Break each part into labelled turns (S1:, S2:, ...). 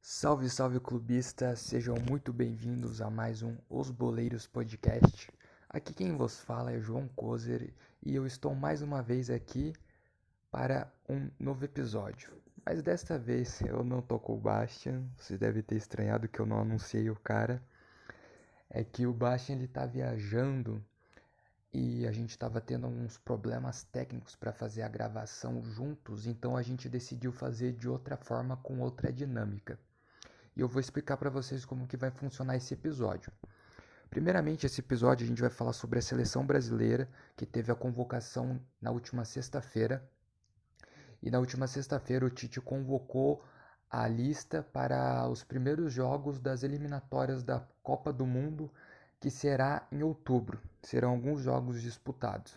S1: Salve, salve clubistas, sejam muito bem-vindos a mais um Os Boleiros Podcast. Aqui quem vos fala é João Kozer e eu estou mais uma vez aqui para um novo episódio. Mas desta vez eu não tô com o Bastian, você deve ter estranhado que eu não anunciei o cara. É que o Bastian ele tá viajando e a gente estava tendo alguns problemas técnicos para fazer a gravação juntos, então a gente decidiu fazer de outra forma com outra dinâmica. E eu vou explicar para vocês como que vai funcionar esse episódio. Primeiramente, esse episódio a gente vai falar sobre a seleção brasileira, que teve a convocação na última sexta-feira. E na última sexta-feira o Tite convocou a lista para os primeiros jogos das eliminatórias da Copa do Mundo, que será em outubro. Serão alguns jogos disputados.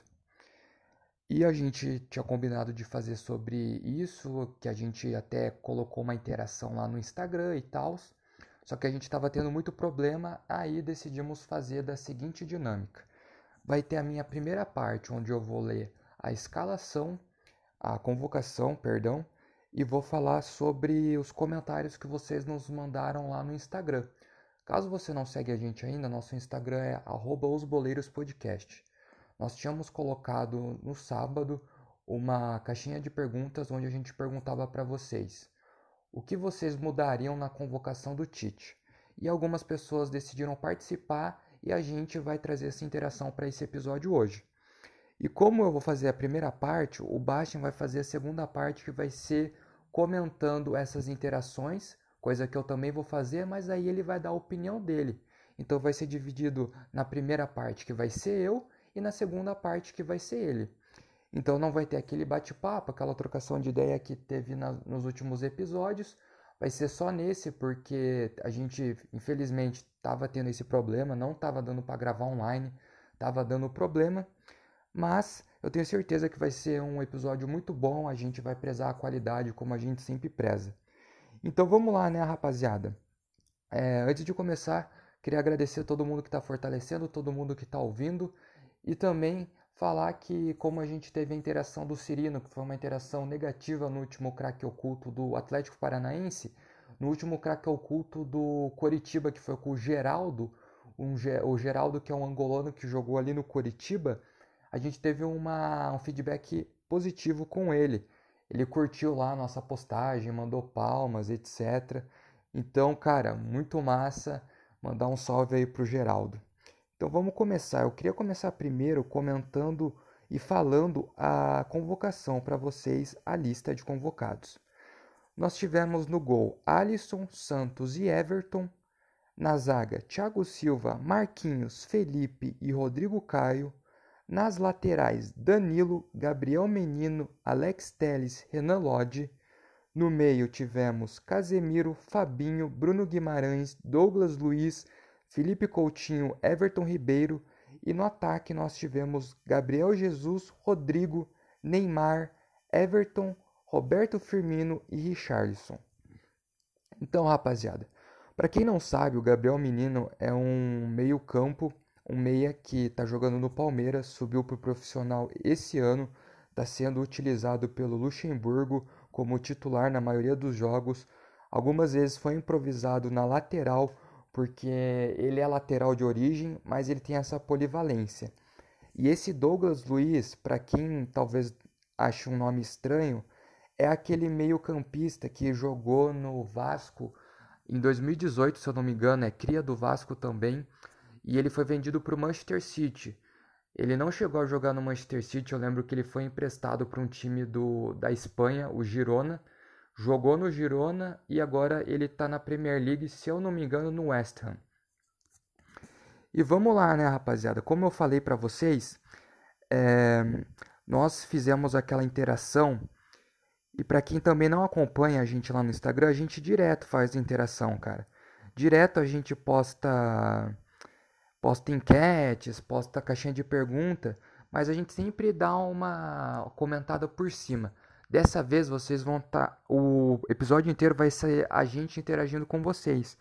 S1: E a gente tinha combinado de fazer sobre isso, que a gente até colocou uma interação lá no Instagram e tal. Só que a gente estava tendo muito problema, aí decidimos fazer da seguinte dinâmica. Vai ter a minha primeira parte, onde eu vou ler a escalação, a convocação, perdão, e vou falar sobre os comentários que vocês nos mandaram lá no Instagram. Caso você não segue a gente ainda, nosso Instagram é @osboleirospodcast. Nós tínhamos colocado no sábado uma caixinha de perguntas onde a gente perguntava para vocês o que vocês mudariam na convocação do Tite. E algumas pessoas decidiram participar e a gente vai trazer essa interação para esse episódio hoje. E como eu vou fazer a primeira parte, o Bastian vai fazer a segunda parte que vai ser comentando essas interações, coisa que eu também vou fazer, mas aí ele vai dar a opinião dele. Então vai ser dividido na primeira parte que vai ser eu e na segunda parte que vai ser ele. Então não vai ter aquele bate-papo, aquela trocação de ideia que teve na, nos últimos episódios. Vai ser só nesse, porque a gente, infelizmente, estava tendo esse problema, não estava dando para gravar online, estava dando problema. Mas eu tenho certeza que vai ser um episódio muito bom, a gente vai prezar a qualidade como a gente sempre preza. Então vamos lá, né, rapaziada? É, antes de começar, queria agradecer a todo mundo que está fortalecendo, todo mundo que está ouvindo. E também falar que como a gente teve a interação do Cirino, que foi uma interação negativa no último craque oculto do Atlético Paranaense, no último craque oculto do Coritiba, que foi com o Geraldo, um, o Geraldo que é um angolano que jogou ali no Coritiba, a gente teve uma, um feedback positivo com ele. Ele curtiu lá a nossa postagem, mandou palmas, etc. Então, cara, muito massa. Mandar um salve aí pro Geraldo. Então vamos começar. Eu queria começar primeiro comentando e falando a convocação para vocês, a lista de convocados. Nós tivemos no gol Alisson, Santos e Everton. Na zaga, Thiago Silva, Marquinhos, Felipe e Rodrigo Caio. Nas laterais, Danilo, Gabriel Menino, Alex Teles, Renan Lodge. No meio tivemos Casemiro, Fabinho, Bruno Guimarães, Douglas Luiz, Felipe Coutinho, Everton Ribeiro e no ataque nós tivemos Gabriel Jesus, Rodrigo, Neymar, Everton, Roberto Firmino e Richarlison. Então, rapaziada, para quem não sabe, o Gabriel Menino é um meio-campo, um meia que está jogando no Palmeiras, subiu para o profissional esse ano, está sendo utilizado pelo Luxemburgo como titular na maioria dos jogos. Algumas vezes foi improvisado na lateral porque ele é lateral de origem, mas ele tem essa polivalência. E esse Douglas Luiz, para quem talvez ache um nome estranho, é aquele meio-campista que jogou no Vasco em 2018, se eu não me engano, é cria do Vasco também, e ele foi vendido para o Manchester City. Ele não chegou a jogar no Manchester City, eu lembro que ele foi emprestado para um time do, da Espanha, o Girona, Jogou no Girona e agora ele está na Premier League, se eu não me engano, no West Ham. E vamos lá, né, rapaziada? Como eu falei para vocês, é, nós fizemos aquela interação e para quem também não acompanha a gente lá no Instagram, a gente direto faz interação, cara. Direto a gente posta posta enquetes, posta caixinha de pergunta, mas a gente sempre dá uma comentada por cima. Dessa vez vocês vão estar. Tá, o episódio inteiro vai ser a gente interagindo com vocês.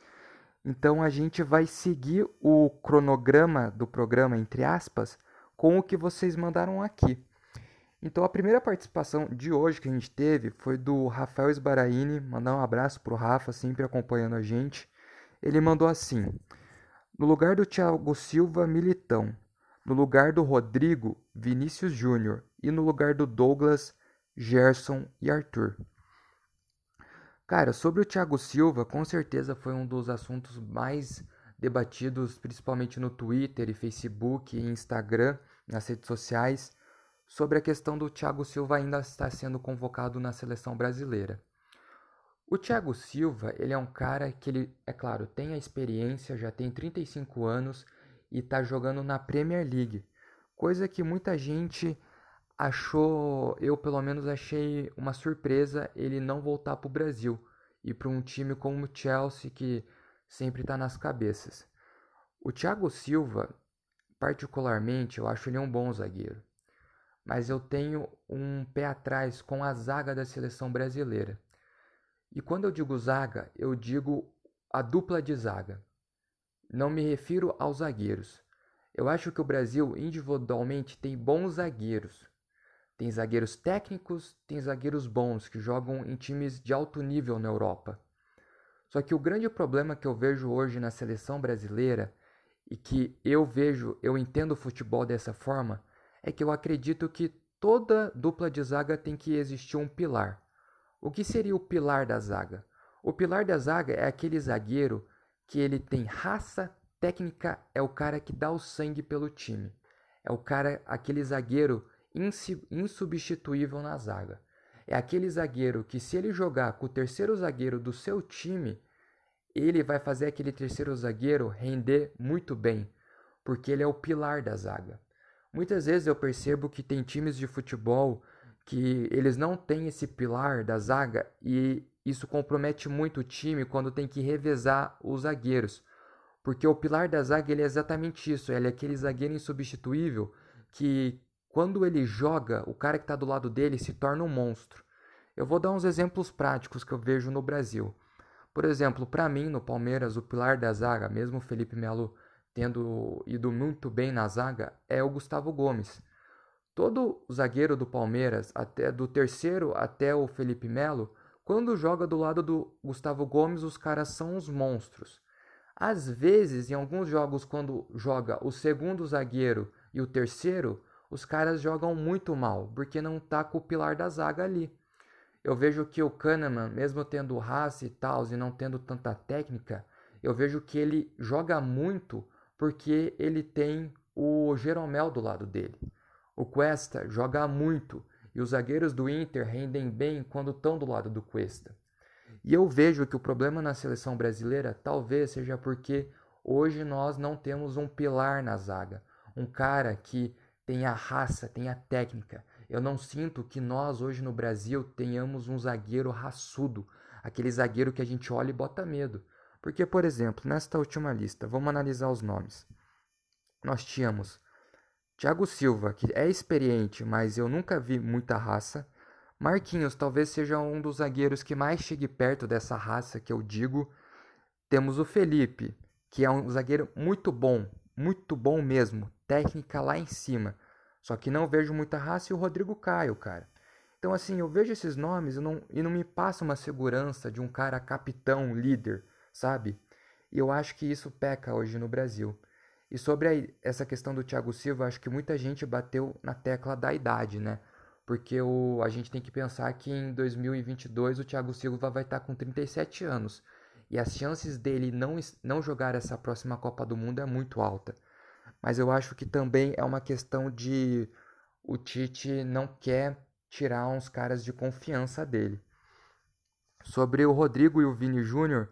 S1: Então a gente vai seguir o cronograma do programa, entre aspas, com o que vocês mandaram aqui. Então a primeira participação de hoje que a gente teve foi do Rafael Esbaraini, mandar um abraço pro Rafa, sempre acompanhando a gente. Ele mandou assim: No lugar do Thiago Silva, Militão. No lugar do Rodrigo, Vinícius Júnior. E no lugar do Douglas, Gerson e Arthur. Cara, sobre o Thiago Silva, com certeza foi um dos assuntos mais debatidos, principalmente no Twitter e Facebook e Instagram, nas redes sociais, sobre a questão do Thiago Silva ainda estar sendo convocado na seleção brasileira. O Thiago Silva, ele é um cara que ele, é claro, tem a experiência, já tem 35 anos e está jogando na Premier League, coisa que muita gente achou, eu pelo menos achei uma surpresa ele não voltar para o Brasil e para um time como o Chelsea que sempre está nas cabeças. O Thiago Silva, particularmente, eu acho ele um bom zagueiro, mas eu tenho um pé atrás com a zaga da seleção brasileira. E quando eu digo zaga, eu digo a dupla de zaga. Não me refiro aos zagueiros. Eu acho que o Brasil individualmente tem bons zagueiros. Tem zagueiros técnicos, tem zagueiros bons que jogam em times de alto nível na Europa. Só que o grande problema que eu vejo hoje na seleção brasileira e que eu vejo, eu entendo o futebol dessa forma, é que eu acredito que toda dupla de zaga tem que existir um pilar. O que seria o pilar da zaga? O pilar da zaga é aquele zagueiro que ele tem raça, técnica, é o cara que dá o sangue pelo time. É o cara, aquele zagueiro insubstituível na zaga. É aquele zagueiro que, se ele jogar com o terceiro zagueiro do seu time, ele vai fazer aquele terceiro zagueiro render muito bem, porque ele é o pilar da zaga. Muitas vezes eu percebo que tem times de futebol que eles não têm esse pilar da zaga e isso compromete muito o time quando tem que revezar os zagueiros. Porque o pilar da zaga ele é exatamente isso, ele é aquele zagueiro insubstituível que quando ele joga, o cara que está do lado dele se torna um monstro. Eu vou dar uns exemplos práticos que eu vejo no Brasil. Por exemplo, para mim, no Palmeiras, o pilar da zaga, mesmo o Felipe Melo tendo ido muito bem na zaga, é o Gustavo Gomes. Todo zagueiro do Palmeiras, até do terceiro até o Felipe Melo, quando joga do lado do Gustavo Gomes, os caras são os monstros. Às vezes, em alguns jogos, quando joga o segundo zagueiro e o terceiro, os caras jogam muito mal, porque não tá com o pilar da zaga ali. Eu vejo que o Kahneman, mesmo tendo raça e tal, e não tendo tanta técnica, eu vejo que ele joga muito porque ele tem o Jeromel do lado dele. O Cuesta joga muito e os zagueiros do Inter rendem bem quando estão do lado do Cuesta. E eu vejo que o problema na seleção brasileira talvez seja porque hoje nós não temos um pilar na zaga, um cara que tem a raça, tem a técnica. Eu não sinto que nós hoje no Brasil tenhamos um zagueiro raçudo, aquele zagueiro que a gente olha e bota medo. Porque, por exemplo, nesta última lista, vamos analisar os nomes. Nós tínhamos Thiago Silva, que é experiente, mas eu nunca vi muita raça. Marquinhos talvez seja um dos zagueiros que mais chegue perto dessa raça que eu digo. Temos o Felipe, que é um zagueiro muito bom, muito bom mesmo, técnica lá em cima. Só que não vejo muita raça e o Rodrigo Caio, cara. Então, assim, eu vejo esses nomes e não, e não me passa uma segurança de um cara capitão, líder, sabe? E eu acho que isso peca hoje no Brasil. E sobre a, essa questão do Thiago Silva, acho que muita gente bateu na tecla da idade, né? Porque o, a gente tem que pensar que em 2022 o Thiago Silva vai estar com 37 anos. E as chances dele não, não jogar essa próxima Copa do Mundo é muito alta mas eu acho que também é uma questão de o Tite não quer tirar uns caras de confiança dele. Sobre o Rodrigo e o Vini Júnior,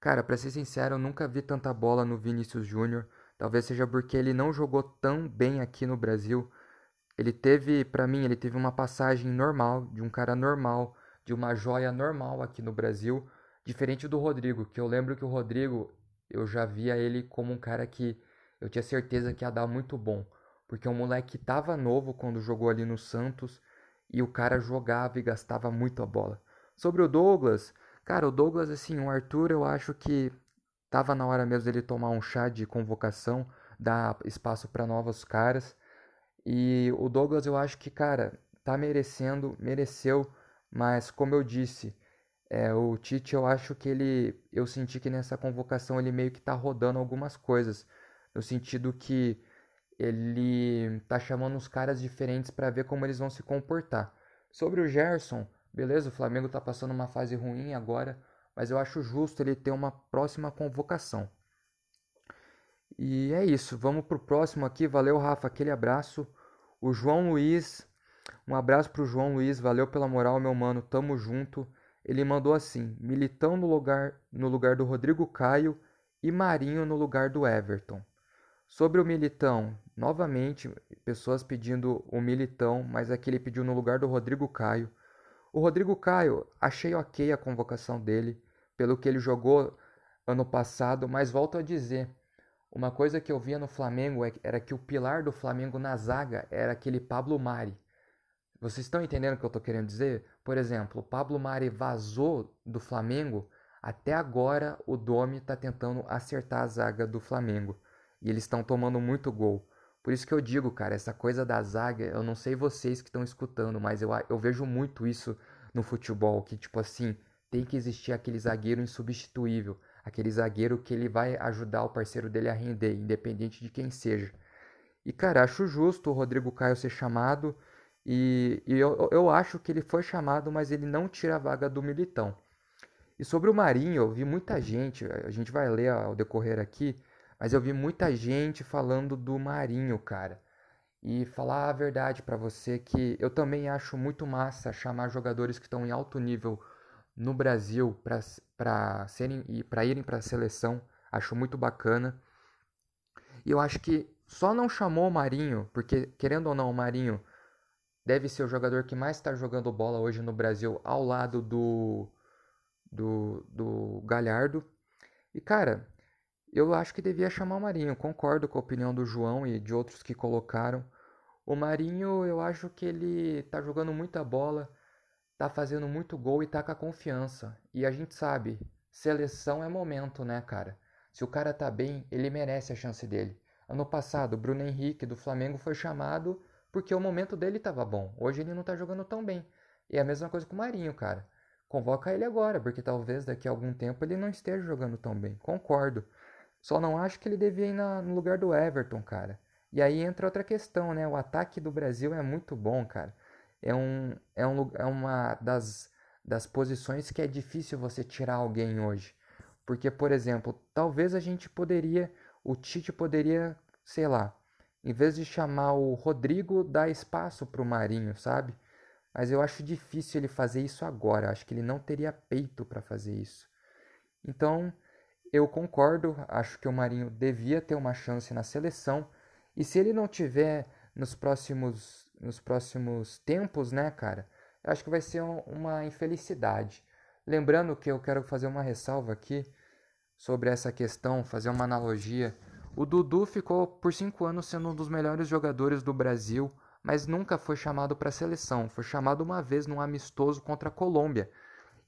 S1: cara, para ser sincero, eu nunca vi tanta bola no Vinícius Júnior. Talvez seja porque ele não jogou tão bem aqui no Brasil. Ele teve, para mim, ele teve uma passagem normal, de um cara normal, de uma joia normal aqui no Brasil, diferente do Rodrigo, que eu lembro que o Rodrigo, eu já via ele como um cara que eu tinha certeza que ia dar muito bom, porque o moleque tava novo quando jogou ali no Santos e o cara jogava e gastava muito a bola. Sobre o Douglas, cara, o Douglas, assim, o Arthur, eu acho que tava na hora mesmo dele tomar um chá de convocação, dar espaço para novos caras. E o Douglas eu acho que, cara, tá merecendo, mereceu, mas como eu disse, é, o Tite eu acho que ele, eu senti que nessa convocação ele meio que tá rodando algumas coisas, no sentido que ele tá chamando os caras diferentes para ver como eles vão se comportar. Sobre o Gerson, beleza, o Flamengo tá passando uma fase ruim agora, mas eu acho justo ele ter uma próxima convocação. E é isso, vamos pro próximo aqui. Valeu, Rafa, aquele abraço. O João Luiz, um abraço pro João Luiz, valeu pela moral, meu mano, tamo junto. Ele mandou assim: Militão no lugar, no lugar do Rodrigo Caio e Marinho no lugar do Everton. Sobre o Militão, novamente, pessoas pedindo o Militão, mas aqui ele pediu no lugar do Rodrigo Caio. O Rodrigo Caio, achei ok a convocação dele, pelo que ele jogou ano passado, mas volto a dizer, uma coisa que eu via no Flamengo é era que o pilar do Flamengo na zaga era aquele Pablo Mari. Vocês estão entendendo o que eu estou querendo dizer? Por exemplo, o Pablo Mari vazou do Flamengo, até agora o Domi está tentando acertar a zaga do Flamengo. E eles estão tomando muito gol. Por isso que eu digo, cara, essa coisa da zaga, eu não sei vocês que estão escutando, mas eu, eu vejo muito isso no futebol, que tipo assim, tem que existir aquele zagueiro insubstituível, aquele zagueiro que ele vai ajudar o parceiro dele a render, independente de quem seja. E cara, acho justo o Rodrigo Caio ser chamado, e, e eu, eu acho que ele foi chamado, mas ele não tira a vaga do Militão. E sobre o Marinho, eu vi muita gente, a gente vai ler ao decorrer aqui, mas eu vi muita gente falando do Marinho, cara. E falar a verdade para você que eu também acho muito massa chamar jogadores que estão em alto nível no Brasil para serem e para irem para a seleção. Acho muito bacana. E eu acho que só não chamou o Marinho, porque querendo ou não, o Marinho deve ser o jogador que mais está jogando bola hoje no Brasil ao lado do do, do Galhardo. E cara, eu acho que devia chamar o Marinho, concordo com a opinião do João e de outros que colocaram. O Marinho, eu acho que ele tá jogando muita bola, tá fazendo muito gol e tá com a confiança. E a gente sabe, seleção é momento, né, cara? Se o cara tá bem, ele merece a chance dele. Ano passado, o Bruno Henrique do Flamengo foi chamado porque o momento dele tava bom. Hoje ele não tá jogando tão bem. E é a mesma coisa com o Marinho, cara. Convoca ele agora, porque talvez daqui a algum tempo ele não esteja jogando tão bem. Concordo. Só não acho que ele devia ir na, no lugar do Everton, cara. E aí entra outra questão, né? O ataque do Brasil é muito bom, cara. É, um, é, um, é uma das, das posições que é difícil você tirar alguém hoje. Porque, por exemplo, talvez a gente poderia, o Tite poderia, sei lá, em vez de chamar o Rodrigo, dar espaço para o Marinho, sabe? Mas eu acho difícil ele fazer isso agora. Acho que ele não teria peito para fazer isso. Então, eu concordo, acho que o Marinho devia ter uma chance na seleção. E se ele não tiver nos próximos, nos próximos tempos, né, cara? Eu acho que vai ser um, uma infelicidade. Lembrando que eu quero fazer uma ressalva aqui sobre essa questão, fazer uma analogia. O Dudu ficou por cinco anos sendo um dos melhores jogadores do Brasil, mas nunca foi chamado para a seleção. Foi chamado uma vez num amistoso contra a Colômbia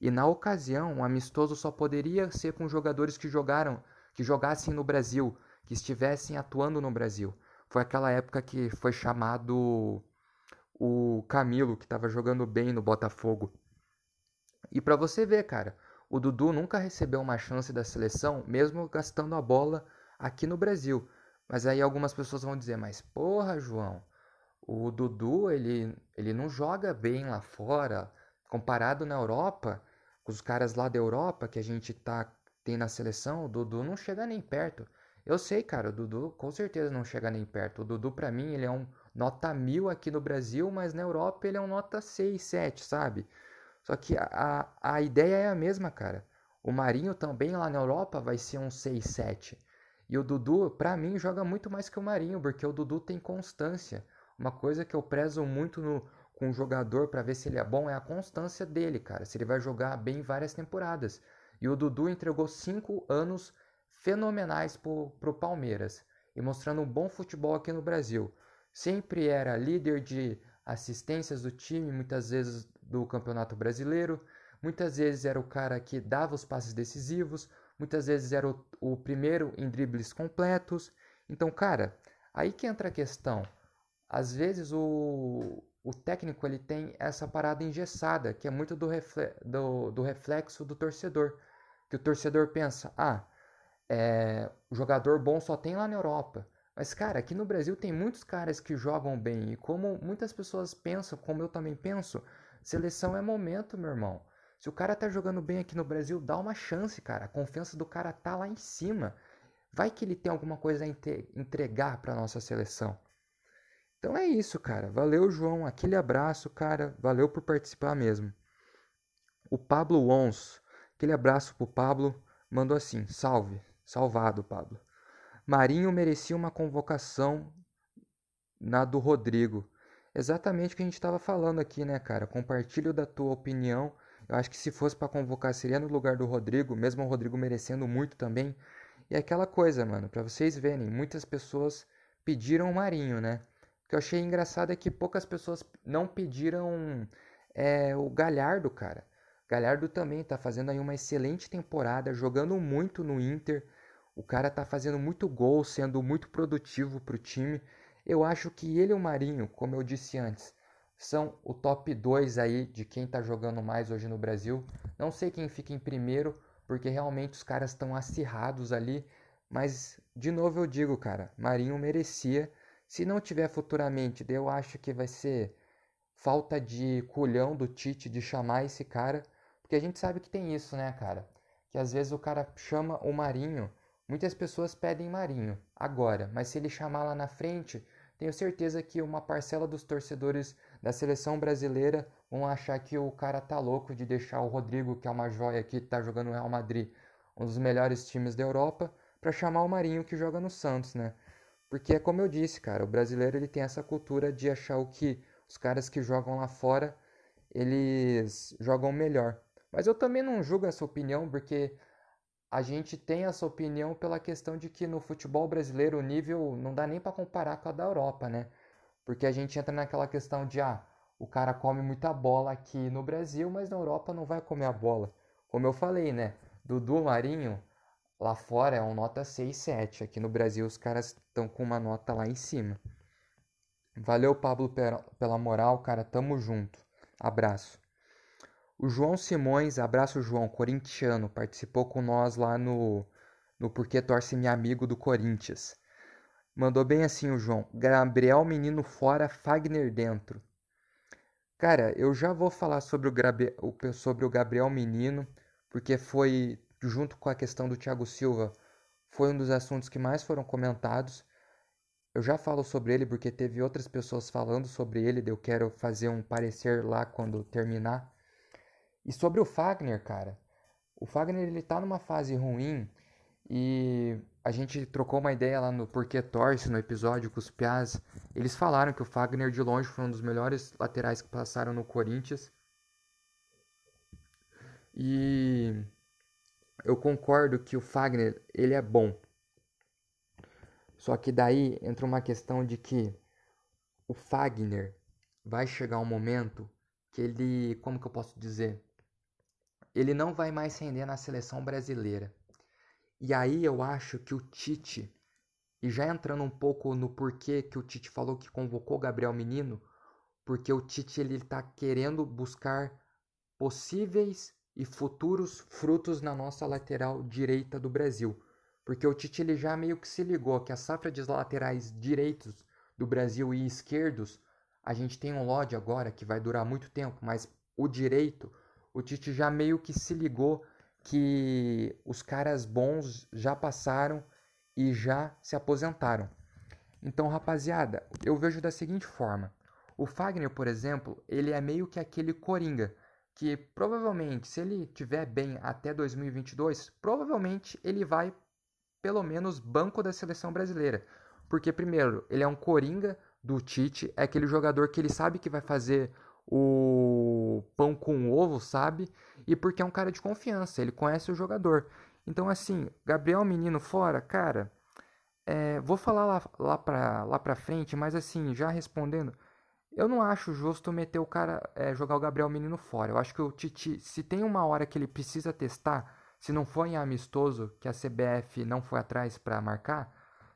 S1: e na ocasião, o amistoso só poderia ser com jogadores que jogaram, que jogassem no Brasil, que estivessem atuando no Brasil. Foi aquela época que foi chamado o Camilo, que estava jogando bem no Botafogo. E para você ver, cara, o Dudu nunca recebeu uma chance da seleção, mesmo gastando a bola aqui no Brasil. Mas aí algumas pessoas vão dizer, mas porra, João, o Dudu, ele, ele não joga bem lá fora, comparado na Europa, com os caras lá da Europa que a gente tá tem na seleção, o Dudu não chega nem perto. Eu sei, cara, o Dudu com certeza não chega nem perto. O Dudu para mim ele é um nota mil aqui no Brasil, mas na Europa ele é um nota 6, 7, sabe? Só que a, a ideia é a mesma, cara. O Marinho também lá na Europa vai ser um 6, 7. E o Dudu, para mim, joga muito mais que o Marinho, porque o Dudu tem constância. Uma coisa que eu prezo muito no, com um jogador para ver se ele é bom é a constância dele, cara. Se ele vai jogar bem várias temporadas. E o Dudu entregou cinco anos fenomenais pro, pro Palmeiras e mostrando um bom futebol aqui no Brasil. Sempre era líder de assistências do time, muitas vezes do Campeonato Brasileiro. Muitas vezes era o cara que dava os passes decisivos, muitas vezes era o, o primeiro em dribles completos. Então, cara, aí que entra a questão. às vezes o, o técnico ele tem essa parada engessada, que é muito do, refle do, do reflexo do torcedor. Que o torcedor pensa, ah, é, jogador bom só tem lá na Europa. Mas, cara, aqui no Brasil tem muitos caras que jogam bem. E como muitas pessoas pensam, como eu também penso, seleção é momento, meu irmão. Se o cara tá jogando bem aqui no Brasil, dá uma chance, cara. A confiança do cara tá lá em cima. Vai que ele tem alguma coisa a entregar para nossa seleção. Então é isso, cara. Valeu, João. Aquele abraço, cara. Valeu por participar mesmo. O Pablo Ons. Aquele abraço pro Pablo. Mandou assim: Salve. Salvado, Pablo. Marinho merecia uma convocação na do Rodrigo. Exatamente o que a gente estava falando aqui, né, cara? Compartilho da tua opinião. Eu acho que se fosse para convocar seria no lugar do Rodrigo, mesmo o Rodrigo merecendo muito também. E é aquela coisa, mano, para vocês verem, muitas pessoas pediram o Marinho, né? O que eu achei engraçado é que poucas pessoas não pediram é, o Galhardo, cara. Galhardo também tá fazendo aí uma excelente temporada, jogando muito no Inter. O cara tá fazendo muito gol, sendo muito produtivo pro time. Eu acho que ele e o Marinho, como eu disse antes, são o top 2 aí de quem tá jogando mais hoje no Brasil. Não sei quem fica em primeiro, porque realmente os caras estão acirrados ali. Mas, de novo eu digo, cara, Marinho merecia. Se não tiver futuramente, eu acho que vai ser falta de culhão do Tite de chamar esse cara. Porque a gente sabe que tem isso, né, cara? Que às vezes o cara chama o Marinho Muitas pessoas pedem Marinho agora, mas se ele chamar lá na frente, tenho certeza que uma parcela dos torcedores da seleção brasileira vão achar que o cara tá louco de deixar o Rodrigo, que é uma joia que tá jogando no Real Madrid, um dos melhores times da Europa, para chamar o Marinho que joga no Santos, né? Porque é como eu disse, cara, o brasileiro ele tem essa cultura de achar o que os caras que jogam lá fora, eles jogam melhor. Mas eu também não julgo essa opinião, porque a gente tem essa opinião pela questão de que no futebol brasileiro o nível não dá nem para comparar com a da Europa, né? Porque a gente entra naquela questão de ah, o cara come muita bola aqui no Brasil, mas na Europa não vai comer a bola. Como eu falei, né? Dudu Marinho lá fora é um nota 6, 7. Aqui no Brasil os caras estão com uma nota lá em cima. Valeu, Pablo, pela moral, cara. Tamo junto. Abraço. O João Simões, abraço João, corintiano, participou com nós lá no, no Porque Torce Me Amigo do Corinthians. Mandou bem assim o João. Gabriel Menino fora, Fagner dentro. Cara, eu já vou falar sobre o, sobre o Gabriel Menino, porque foi, junto com a questão do Thiago Silva, foi um dos assuntos que mais foram comentados. Eu já falo sobre ele porque teve outras pessoas falando sobre ele, eu quero fazer um parecer lá quando terminar. E sobre o Fagner, cara, o Fagner ele tá numa fase ruim e a gente trocou uma ideia lá no Porquê Torce, no episódio com os Piaz. Eles falaram que o Fagner de longe foi um dos melhores laterais que passaram no Corinthians. E eu concordo que o Fagner, ele é bom. Só que daí entra uma questão de que o Fagner vai chegar um momento que ele, como que eu posso dizer? Ele não vai mais render na seleção brasileira. E aí eu acho que o Tite, e já entrando um pouco no porquê que o Tite falou que convocou Gabriel Menino, porque o Tite ele está querendo buscar possíveis e futuros frutos na nossa lateral direita do Brasil. Porque o Tite ele já meio que se ligou que a safra de laterais direitos do Brasil e esquerdos, a gente tem um Lodge agora que vai durar muito tempo, mas o direito o Tite já meio que se ligou que os caras bons já passaram e já se aposentaram. Então, rapaziada, eu vejo da seguinte forma: o Fagner, por exemplo, ele é meio que aquele coringa que provavelmente, se ele tiver bem até 2022, provavelmente ele vai pelo menos banco da seleção brasileira. Porque primeiro, ele é um coringa do Tite, é aquele jogador que ele sabe que vai fazer o pão com ovo, sabe? E porque é um cara de confiança, ele conhece o jogador. Então, assim, Gabriel Menino fora, cara, é, vou falar lá, lá, pra, lá pra frente, mas assim, já respondendo, eu não acho justo meter o cara, é, jogar o Gabriel Menino fora. Eu acho que o Titi, se tem uma hora que ele precisa testar, se não for em amistoso, que a CBF não foi atrás para marcar,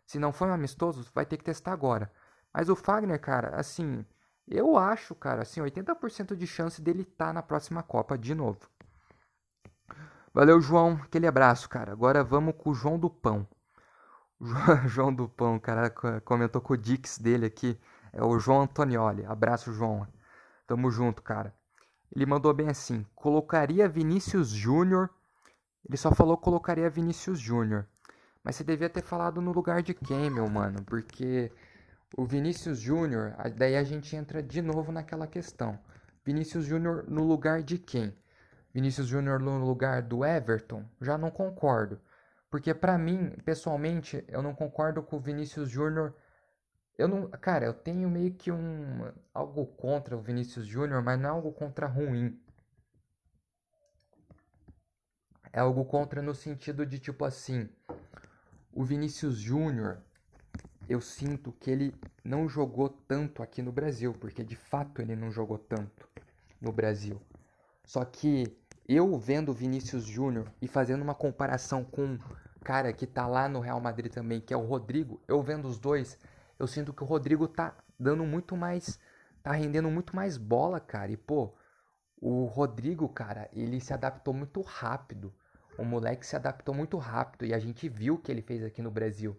S1: se não for em amistoso, vai ter que testar agora. Mas o Fagner, cara, assim, eu acho, cara, assim, 80% de chance dele estar tá na próxima Copa de novo. Valeu, João. Aquele abraço, cara. Agora vamos com o João do Pão. João do Pão, cara, comentou com o Dix dele aqui. É o João Antonioli. Abraço, João. Tamo junto, cara. Ele mandou bem assim: colocaria Vinícius Júnior. Ele só falou colocaria Vinícius Júnior. Mas você devia ter falado no lugar de quem, meu mano? Porque o Vinícius Júnior, daí a gente entra de novo naquela questão. Vinícius Júnior no lugar de quem? Vinícius Júnior no lugar do Everton? Já não concordo. Porque para mim, pessoalmente, eu não concordo com o Vinícius Júnior. Eu não, cara, eu tenho meio que um algo contra o Vinícius Júnior, mas não é algo contra ruim. É algo contra no sentido de tipo assim, o Vinícius Júnior, eu sinto que ele não jogou tanto aqui no Brasil, porque de fato ele não jogou tanto no Brasil. Só que eu vendo o Vinícius Júnior e fazendo uma comparação com um cara que tá lá no Real Madrid também, que é o Rodrigo, eu vendo os dois, eu sinto que o Rodrigo tá dando muito mais, tá rendendo muito mais bola, cara. E pô, o Rodrigo, cara, ele se adaptou muito rápido. O moleque se adaptou muito rápido e a gente viu o que ele fez aqui no Brasil.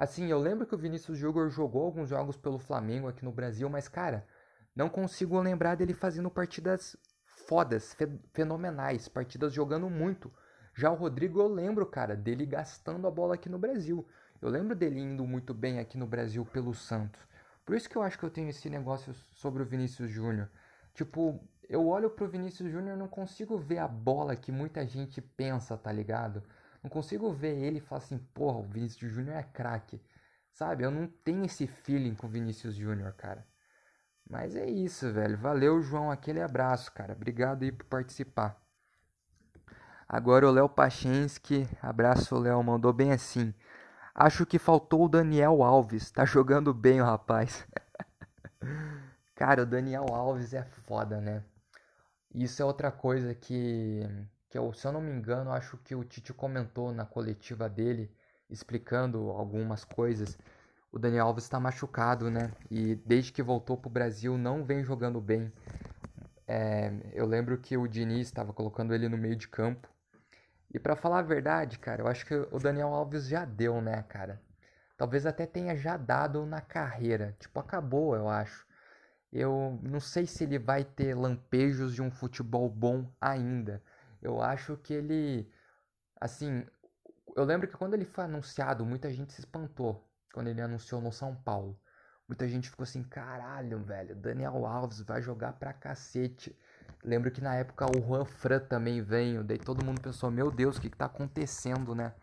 S1: Assim, eu lembro que o Vinícius Júnior jogou alguns jogos pelo Flamengo aqui no Brasil, mas cara, não consigo lembrar dele fazendo partidas fodas, fe fenomenais, partidas jogando muito. Já o Rodrigo eu lembro, cara, dele gastando a bola aqui no Brasil. Eu lembro dele indo muito bem aqui no Brasil pelo Santos. Por isso que eu acho que eu tenho esse negócio sobre o Vinícius Júnior. Tipo, eu olho pro Vinícius Júnior e não consigo ver a bola que muita gente pensa, tá ligado? Não consigo ver ele e falar assim, porra, o Vinícius Júnior é craque. Sabe? Eu não tenho esse feeling com o Vinícius Júnior, cara. Mas é isso, velho. Valeu, João. Aquele abraço, cara. Obrigado aí por participar. Agora o Léo Pachensky. Abraço, Léo. Mandou bem assim. Acho que faltou o Daniel Alves. Tá jogando bem o rapaz. cara, o Daniel Alves é foda, né? Isso é outra coisa que, que eu, se eu não me engano, acho que o Tite comentou na coletiva dele, explicando algumas coisas o Daniel Alves está machucado, né? E desde que voltou para o Brasil não vem jogando bem. É, eu lembro que o Diniz estava colocando ele no meio de campo. E para falar a verdade, cara, eu acho que o Daniel Alves já deu, né, cara? Talvez até tenha já dado na carreira. Tipo, acabou, eu acho. Eu não sei se ele vai ter lampejos de um futebol bom ainda. Eu acho que ele. Assim, eu lembro que quando ele foi anunciado, muita gente se espantou quando ele anunciou no São Paulo. Muita gente ficou assim, caralho, velho, Daniel Alves vai jogar pra cacete. Lembro que na época o Juan Fran também veio, daí todo mundo pensou, meu Deus, o que, que tá acontecendo, né?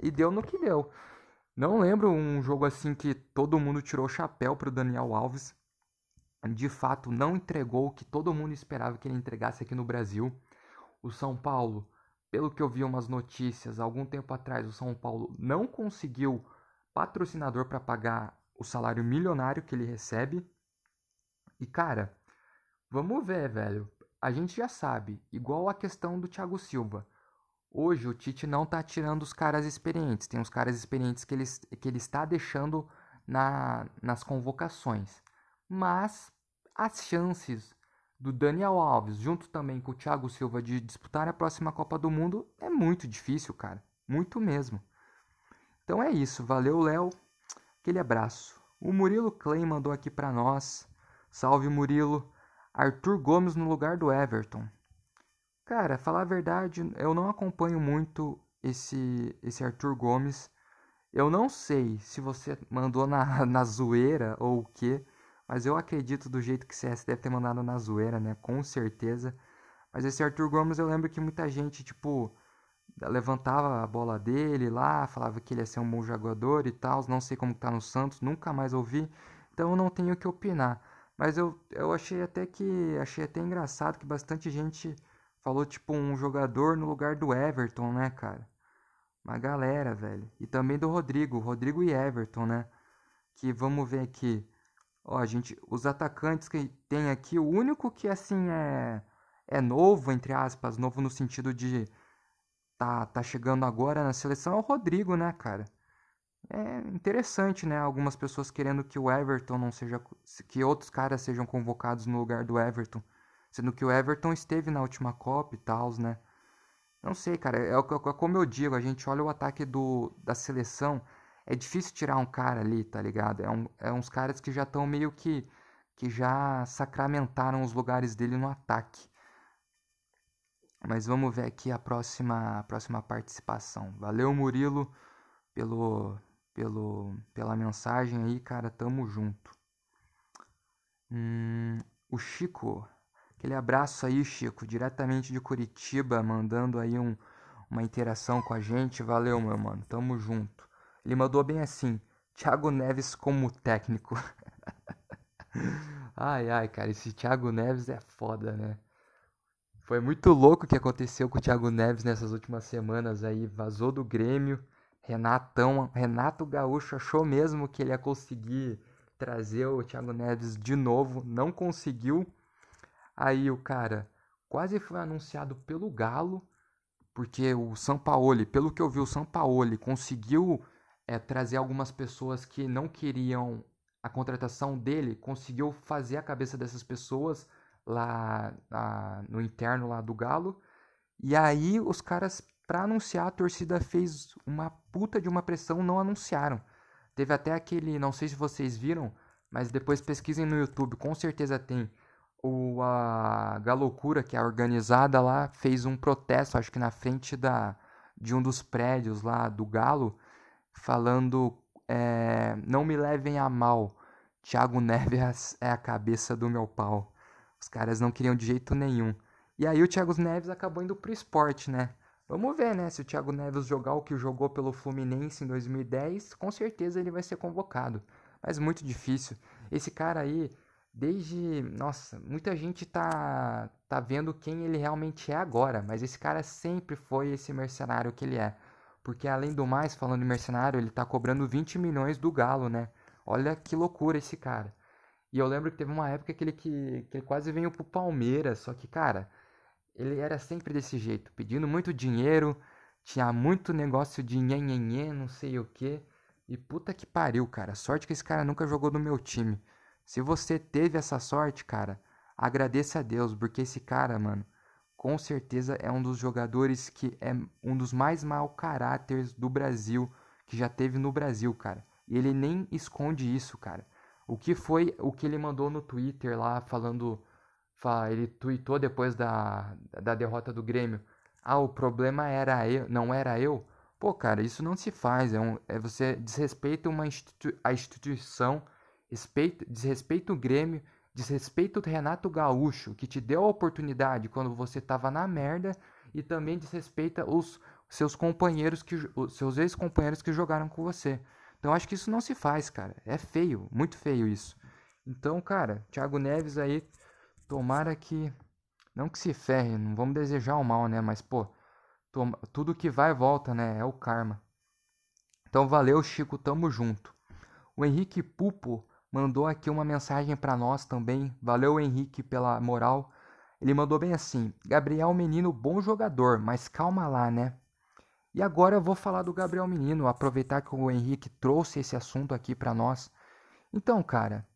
S1: E deu no que deu. Não lembro um jogo assim que todo mundo tirou o chapéu pro Daniel Alves. De fato, não entregou o que todo mundo esperava que ele entregasse aqui no Brasil. O São Paulo, pelo que eu vi umas notícias algum tempo atrás, o São Paulo não conseguiu patrocinador para pagar o salário milionário que ele recebe. E cara, vamos ver, velho. A gente já sabe, igual a questão do Thiago Silva. Hoje o Tite não tá tirando os caras experientes. Tem os caras experientes que ele, que ele está deixando na, nas convocações. Mas as chances do Daniel Alves, junto também com o Thiago Silva, de disputar a próxima Copa do Mundo é muito difícil, cara. Muito mesmo. Então é isso, valeu Léo, aquele abraço. O Murilo Clay mandou aqui para nós. Salve Murilo. Arthur Gomes no lugar do Everton. Cara, falar a verdade, eu não acompanho muito esse esse Arthur Gomes. Eu não sei se você mandou na, na zoeira ou o que, mas eu acredito do jeito que você deve ter mandado na zoeira, né? Com certeza. Mas esse Arthur Gomes eu lembro que muita gente, tipo, levantava a bola dele lá, falava que ele ia ser um bom jogador e tal. Não sei como tá no Santos, nunca mais ouvi, então eu não tenho o que opinar. Mas eu, eu achei até que achei até engraçado que bastante gente falou tipo um jogador no lugar do Everton, né, cara? Uma galera, velho. E também do Rodrigo, Rodrigo e Everton, né? Que vamos ver aqui. Ó, gente, os atacantes que tem aqui, o único que assim é é novo entre aspas, novo no sentido de tá, tá chegando agora na seleção é o Rodrigo, né, cara? é interessante, né? Algumas pessoas querendo que o Everton não seja. que outros caras sejam convocados no lugar do Everton. Sendo que o Everton esteve na última Copa e tal, né? Não sei, cara. É, é, como eu digo, a gente olha o ataque do, da seleção. É difícil tirar um cara ali, tá ligado? É, um, é uns caras que já estão meio que. que já sacramentaram os lugares dele no ataque. Mas vamos ver aqui a próxima, a próxima participação. Valeu, Murilo, pelo, pelo, pela mensagem aí, cara. Tamo junto. Hum, o Chico, aquele abraço aí, Chico, diretamente de Curitiba, mandando aí um, uma interação com a gente. Valeu, meu mano. Tamo junto. Ele mandou bem assim: Thiago Neves como técnico. ai, ai, cara, esse Thiago Neves é foda, né? Foi muito louco o que aconteceu com o Thiago Neves nessas últimas semanas aí. Vazou do Grêmio Renatão, Renato Gaúcho achou mesmo que ele ia conseguir trazer o Thiago Neves de novo, não conseguiu. Aí o cara quase foi anunciado pelo Galo, porque o São Paulo, pelo que eu vi, o São Paulo conseguiu é, trazer algumas pessoas que não queriam a contratação dele, conseguiu fazer a cabeça dessas pessoas lá, no interno lá do Galo. E aí os caras para anunciar, a torcida fez uma puta de uma pressão, não anunciaram. Teve até aquele, não sei se vocês viram, mas depois pesquisem no YouTube, com certeza tem. O, a Galocura, que é organizada lá, fez um protesto, acho que na frente da, de um dos prédios lá do Galo, falando: é, Não me levem a mal, Thiago Neves é a cabeça do meu pau. Os caras não queriam de jeito nenhum. E aí o Thiago Neves acabou indo pro esporte, né? Vamos ver, né? Se o Thiago Neves jogar o que jogou pelo Fluminense em 2010, com certeza ele vai ser convocado. Mas muito difícil. Esse cara aí, desde. Nossa, muita gente tá, tá vendo quem ele realmente é agora. Mas esse cara sempre foi esse mercenário que ele é. Porque além do mais, falando de mercenário, ele tá cobrando 20 milhões do Galo, né? Olha que loucura esse cara. E eu lembro que teve uma época que ele, que, que ele quase veio pro Palmeiras. Só que, cara ele era sempre desse jeito, pedindo muito dinheiro, tinha muito negócio de nhenhenhê, não sei o que. E puta que pariu, cara. Sorte que esse cara nunca jogou no meu time. Se você teve essa sorte, cara, agradeça a Deus, porque esse cara, mano, com certeza é um dos jogadores que é um dos mais mau caráteres do Brasil, que já teve no Brasil, cara. E ele nem esconde isso, cara. O que foi o que ele mandou no Twitter lá falando ele tweetou depois da, da derrota do Grêmio. Ah, o problema era eu, não era eu. Pô, cara, isso não se faz. É, um, é você desrespeita uma institu a instituição, respeita, desrespeita o Grêmio, desrespeita o Renato Gaúcho, que te deu a oportunidade quando você tava na merda, e também desrespeita os seus companheiros, que os seus ex-companheiros que jogaram com você. Então acho que isso não se faz, cara. É feio, muito feio isso. Então, cara, Thiago Neves aí Tomara que. Não que se ferre, não vamos desejar o mal, né? Mas, pô, toma, tudo que vai volta, né? É o karma. Então, valeu, Chico, tamo junto. O Henrique Pupo mandou aqui uma mensagem para nós também. Valeu, Henrique, pela moral. Ele mandou bem assim: Gabriel Menino, bom jogador, mas calma lá, né? E agora eu vou falar do Gabriel Menino, aproveitar que o Henrique trouxe esse assunto aqui para nós. Então, cara,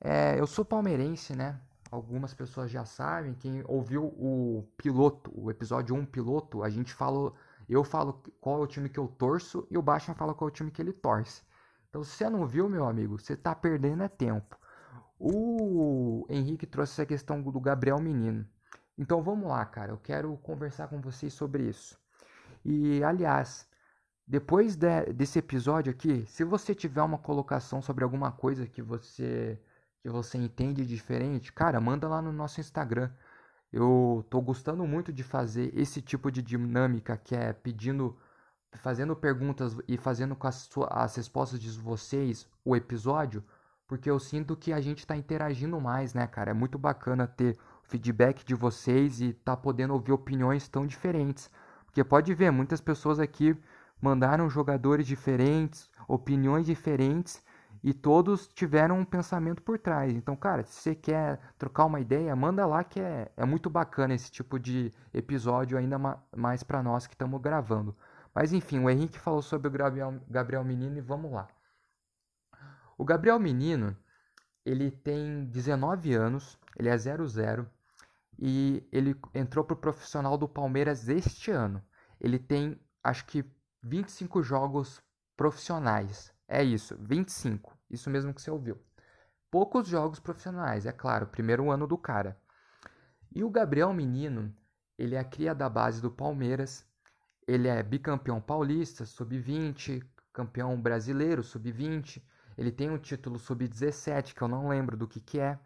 S1: é, eu sou palmeirense, né? algumas pessoas já sabem, quem ouviu o piloto, o episódio 1 piloto, a gente fala, eu falo qual é o time que eu torço e o Baixa fala qual é o time que ele torce. Então, se você não viu, meu amigo, você está perdendo é tempo. O Henrique trouxe essa questão do Gabriel Menino. Então, vamos lá, cara, eu quero conversar com vocês sobre isso. E, aliás, depois de, desse episódio aqui, se você tiver uma colocação sobre alguma coisa que você que você entende diferente, cara, manda lá no nosso Instagram. Eu tô gostando muito de fazer esse tipo de dinâmica que é pedindo, fazendo perguntas e fazendo com as, as respostas de vocês o episódio, porque eu sinto que a gente está interagindo mais, né, cara? É muito bacana ter feedback de vocês e tá podendo ouvir opiniões tão diferentes. Porque pode ver, muitas pessoas aqui mandaram jogadores diferentes, opiniões diferentes e todos tiveram um pensamento por trás. Então, cara, se você quer trocar uma ideia, manda lá que é, é muito bacana esse tipo de episódio, ainda ma mais para nós que estamos gravando. Mas enfim, o Henrique falou sobre o Gabriel, Menino e vamos lá. O Gabriel Menino, ele tem 19 anos, ele é 00 e ele entrou pro profissional do Palmeiras este ano. Ele tem, acho que 25 jogos profissionais. É isso, 25. Isso mesmo que você ouviu. Poucos jogos profissionais, é claro, primeiro ano do cara. E o Gabriel Menino, ele é a cria da base do Palmeiras. Ele é bicampeão paulista, sub-20, campeão brasileiro, sub-20. Ele tem um título sub-17, que eu não lembro do que, que é.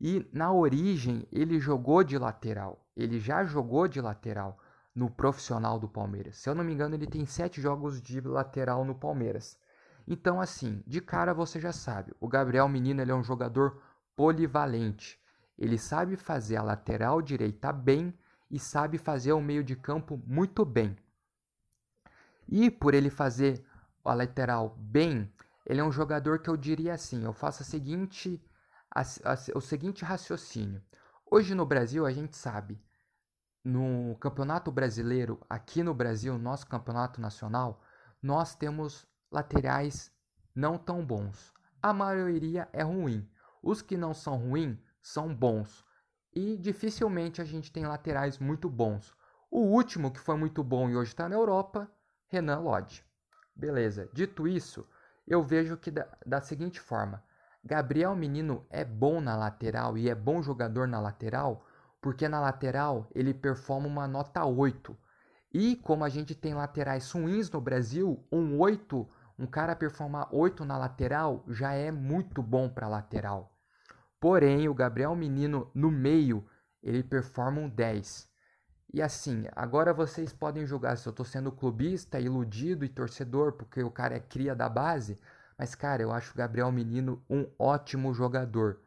S1: E na origem, ele jogou de lateral. Ele já jogou de lateral no profissional do Palmeiras. Se eu não me engano, ele tem sete jogos de lateral no Palmeiras. Então, assim, de cara você já sabe, o Gabriel Menino ele é um jogador polivalente. Ele sabe fazer a lateral direita bem e sabe fazer o meio de campo muito bem. E por ele fazer a lateral bem, ele é um jogador que eu diria assim, eu faço a seguinte, a, a, o seguinte raciocínio. Hoje no Brasil a gente sabe, no Campeonato Brasileiro, aqui no Brasil, nosso campeonato nacional, nós temos laterais não tão bons. A maioria é ruim. Os que não são ruins são bons. E dificilmente a gente tem laterais muito bons. O último que foi muito bom e hoje está na Europa, Renan Lodge. Beleza. Dito isso, eu vejo que da, da seguinte forma: Gabriel Menino é bom na lateral e é bom jogador na lateral, porque na lateral ele performa uma nota 8. E como a gente tem laterais ruins no Brasil, um 8, um cara performar 8 na lateral já é muito bom para lateral. Porém, o Gabriel Menino no meio, ele performa um 10. E assim, agora vocês podem julgar se eu tô sendo clubista, iludido e torcedor, porque o cara é cria da base, mas cara, eu acho o Gabriel Menino um ótimo jogador.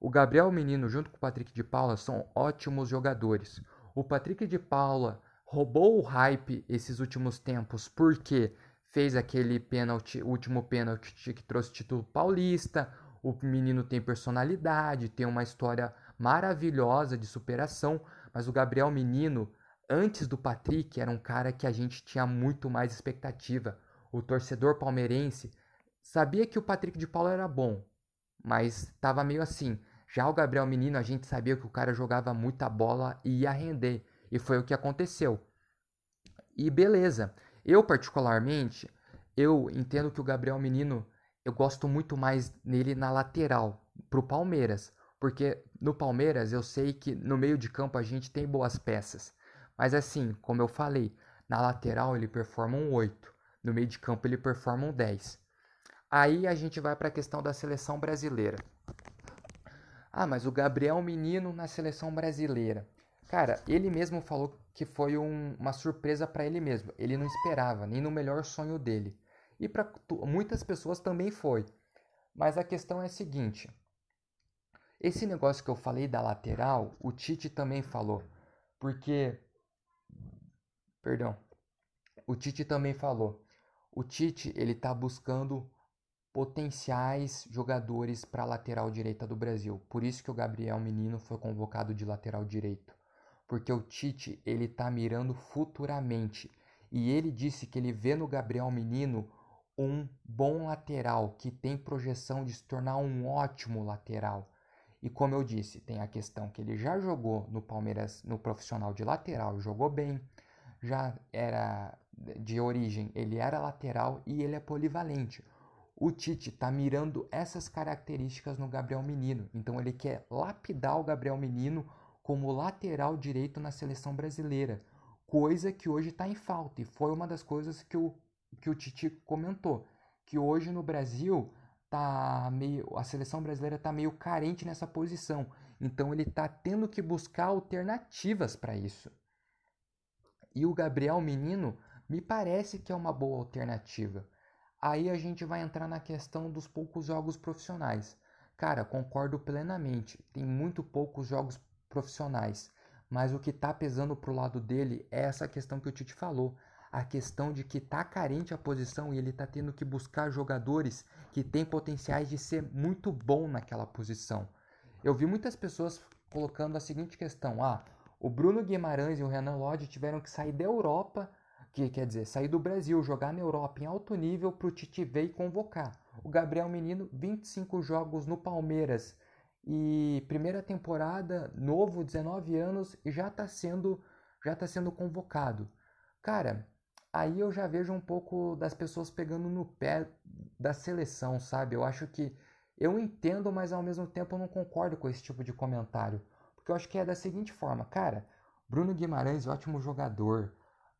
S1: O Gabriel Menino junto com o Patrick de Paula são ótimos jogadores. O Patrick de Paula roubou o hype esses últimos tempos porque fez aquele pênalti, último pênalti que trouxe título paulista, o menino tem personalidade, tem uma história maravilhosa de superação, mas o Gabriel Menino, antes do Patrick, era um cara que a gente tinha muito mais expectativa. O torcedor palmeirense sabia que o Patrick de Paula era bom, mas estava meio assim. Já o Gabriel Menino, a gente sabia que o cara jogava muita bola e ia render, e foi o que aconteceu. E beleza. Eu particularmente, eu entendo que o Gabriel Menino eu gosto muito mais nele na lateral, pro Palmeiras. Porque no Palmeiras eu sei que no meio de campo a gente tem boas peças. Mas assim, como eu falei, na lateral ele performa um 8. No meio de campo ele performa um 10. Aí a gente vai para a questão da seleção brasileira. Ah, mas o Gabriel Menino na seleção brasileira. Cara, ele mesmo falou que foi um, uma surpresa para ele mesmo. Ele não esperava, nem no melhor sonho dele. E para muitas pessoas também foi. Mas a questão é a seguinte: esse negócio que eu falei da lateral, o Tite também falou. Porque. Perdão. O Tite também falou. O Tite, ele tá buscando potenciais jogadores para lateral direita do Brasil. Por isso que o Gabriel Menino foi convocado de lateral direito. Porque o Tite, ele tá mirando futuramente. E ele disse que ele vê no Gabriel Menino um bom lateral que tem projeção de se tornar um ótimo lateral. E como eu disse, tem a questão que ele já jogou no Palmeiras no profissional de lateral, jogou bem, já era de origem, ele era lateral e ele é polivalente. O Tite está mirando essas características no Gabriel Menino, então ele quer lapidar o Gabriel Menino como lateral direito na seleção brasileira, coisa que hoje está em falta e foi uma das coisas que o que o Titi comentou, que hoje no Brasil tá meio a seleção brasileira está meio carente nessa posição. Então ele está tendo que buscar alternativas para isso. E o Gabriel Menino me parece que é uma boa alternativa. Aí a gente vai entrar na questão dos poucos jogos profissionais. Cara, concordo plenamente. Tem muito poucos jogos profissionais. Mas o que está pesando pro lado dele é essa questão que o Tite falou a questão de que tá carente a posição e ele tá tendo que buscar jogadores que têm potenciais de ser muito bom naquela posição. Eu vi muitas pessoas colocando a seguinte questão: ah, o Bruno Guimarães e o Renan Lodge tiveram que sair da Europa que quer dizer, sair do Brasil, jogar na Europa em alto nível para o Tite ver e convocar. O Gabriel Menino, 25 jogos no Palmeiras e primeira temporada, novo, 19 anos e já está sendo já tá sendo convocado. Cara, aí eu já vejo um pouco das pessoas pegando no pé da seleção, sabe? Eu acho que eu entendo, mas ao mesmo tempo eu não concordo com esse tipo de comentário, porque eu acho que é da seguinte forma, cara, Bruno Guimarães, ótimo jogador,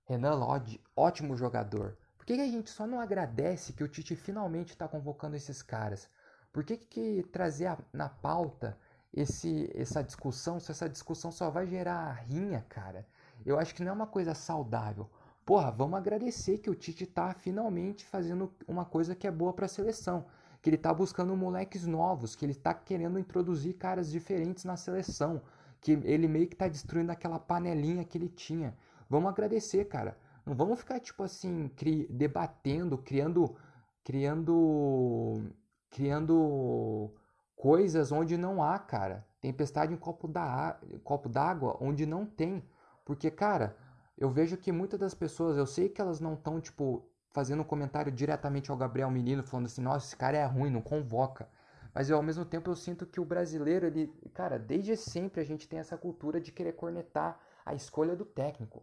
S1: Renan Lodge, ótimo jogador. Por que, que, a gente só não agradece que o Tite finalmente está convocando esses caras? Por que, que trazer a, na pauta esse, essa discussão, se essa discussão só vai gerar rinha, cara? Eu acho que não é uma coisa saudável. Porra, vamos agradecer que o Tite está finalmente fazendo uma coisa que é boa para a seleção. Que ele está buscando moleques novos, que ele está querendo introduzir caras diferentes na seleção. Que ele meio que está destruindo aquela panelinha que ele tinha. Vamos agradecer, cara. Não vamos ficar, tipo assim, cri debatendo, criando. Criando. Criando coisas onde não há, cara. Tempestade em copo d'água onde não tem. Porque, cara, eu vejo que muitas das pessoas, eu sei que elas não estão, tipo, fazendo um comentário diretamente ao Gabriel Menino, falando assim, nossa, esse cara é ruim, não convoca. Mas eu, ao mesmo tempo eu sinto que o brasileiro, ele, cara, desde sempre a gente tem essa cultura de querer cornetar a escolha do técnico.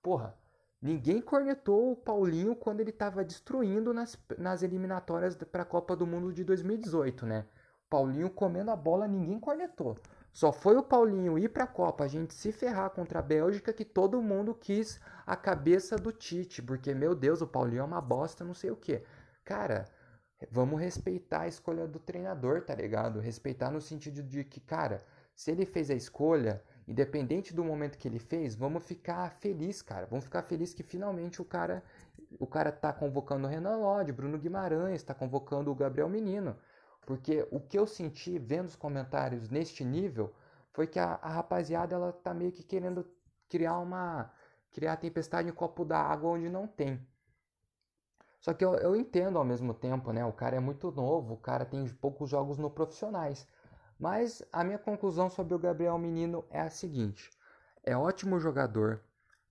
S1: Porra, ninguém cornetou o Paulinho quando ele estava destruindo nas, nas eliminatórias para a Copa do Mundo de 2018, né? Paulinho comendo a bola, ninguém cornetou. Só foi o Paulinho ir para a Copa, a gente se ferrar contra a Bélgica que todo mundo quis a cabeça do Tite, porque meu Deus, o Paulinho é uma bosta, não sei o que. Cara, vamos respeitar a escolha do treinador, tá ligado? Respeitar no sentido de que, cara, se ele fez a escolha, independente do momento que ele fez, vamos ficar feliz, cara. Vamos ficar feliz que finalmente o cara o cara tá convocando o Renan Lodge, Bruno Guimarães, tá convocando o Gabriel Menino. Porque o que eu senti vendo os comentários neste nível foi que a, a rapaziada ela tá meio que querendo criar uma criar tempestade em copo d'água onde não tem. Só que eu, eu entendo ao mesmo tempo, né? O cara é muito novo, o cara tem poucos jogos no profissionais. Mas a minha conclusão sobre o Gabriel Menino é a seguinte: é ótimo jogador.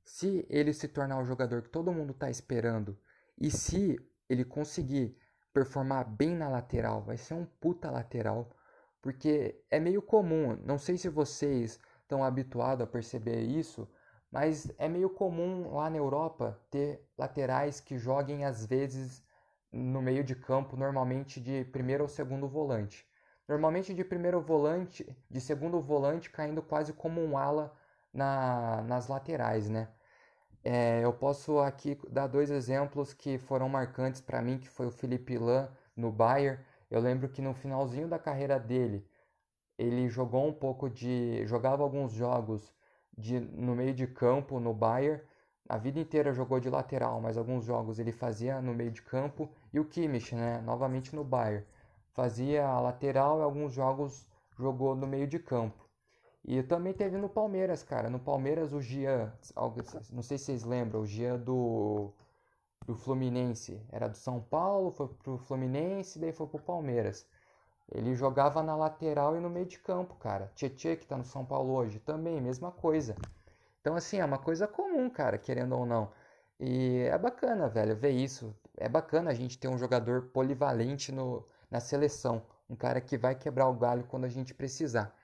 S1: Se ele se tornar o jogador que todo mundo está esperando e se ele conseguir performar bem na lateral, vai ser um puta lateral, porque é meio comum. Não sei se vocês estão habituados a perceber isso, mas é meio comum lá na Europa ter laterais que joguem às vezes no meio de campo, normalmente de primeiro ou segundo volante. Normalmente de primeiro volante, de segundo volante, caindo quase como um ala na, nas laterais, né? É, eu posso aqui dar dois exemplos que foram marcantes para mim, que foi o Felipe Lan no Bayern. Eu lembro que no finalzinho da carreira dele, ele jogou um pouco de, jogava alguns jogos de, no meio de campo no Bayern. A vida inteira jogou de lateral, mas alguns jogos ele fazia no meio de campo. E o Kimmich, né, novamente no Bayern fazia a lateral e alguns jogos jogou no meio de campo. E também teve no Palmeiras, cara. No Palmeiras o Gia, não sei se vocês lembram, o Gia do do Fluminense, era do São Paulo, foi pro Fluminense, daí foi pro Palmeiras. Ele jogava na lateral e no meio de campo, cara. Tietchan, que tá no São Paulo hoje, também, mesma coisa. Então, assim, é uma coisa comum, cara, querendo ou não. E é bacana, velho, ver isso. É bacana a gente ter um jogador polivalente no, na seleção. Um cara que vai quebrar o galho quando a gente precisar.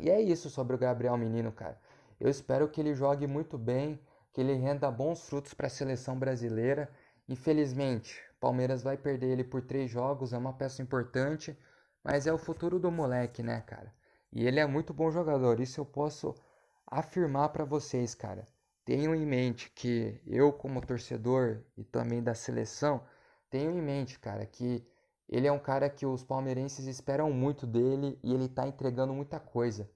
S1: E é isso sobre o Gabriel Menino, cara. Eu espero que ele jogue muito bem, que ele renda bons frutos para a seleção brasileira. Infelizmente, Palmeiras vai perder ele por três jogos, é uma peça importante, mas é o futuro do moleque, né, cara? E ele é muito bom jogador, isso eu posso afirmar para vocês, cara. Tenham em mente que eu, como torcedor e também da seleção, tenho em mente, cara, que ele é um cara que os palmeirenses esperam muito dele e ele está entregando muita coisa.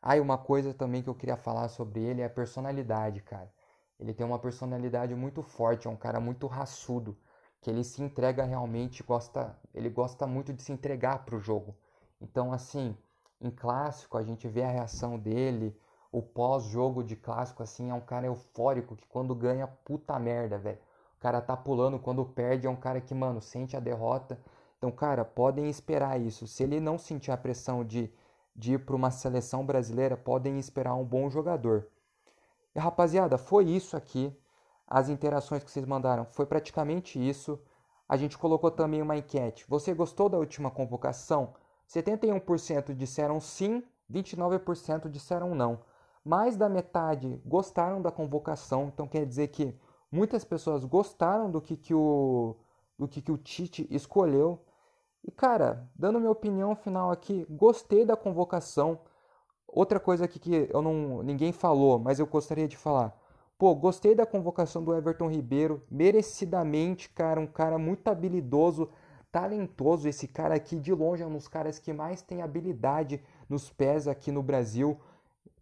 S1: Ah, e uma coisa também que eu queria falar sobre ele é a personalidade, cara. Ele tem uma personalidade muito forte, é um cara muito raçudo, que ele se entrega realmente, gosta, ele gosta muito de se entregar pro jogo. Então, assim, em clássico a gente vê a reação dele, o pós-jogo de clássico assim é um cara eufórico que quando ganha puta merda, velho. O cara tá pulando, quando perde é um cara que, mano, sente a derrota então, cara, podem esperar isso. Se ele não sentir a pressão de, de ir para uma seleção brasileira, podem esperar um bom jogador. E, rapaziada, foi isso aqui. as interações que vocês mandaram. Foi praticamente isso. A gente colocou também uma enquete. Você gostou da última convocação? 71% disseram sim, 29% disseram não. Mais da metade gostaram da convocação, então quer dizer que muitas pessoas gostaram do que, que, o, do que, que o Tite escolheu. E cara, dando minha opinião final aqui, gostei da convocação. Outra coisa aqui que eu não, ninguém falou, mas eu gostaria de falar. Pô, gostei da convocação do Everton Ribeiro, merecidamente, cara, um cara muito habilidoso, talentoso. Esse cara aqui, de longe, é um dos caras que mais tem habilidade nos pés aqui no Brasil.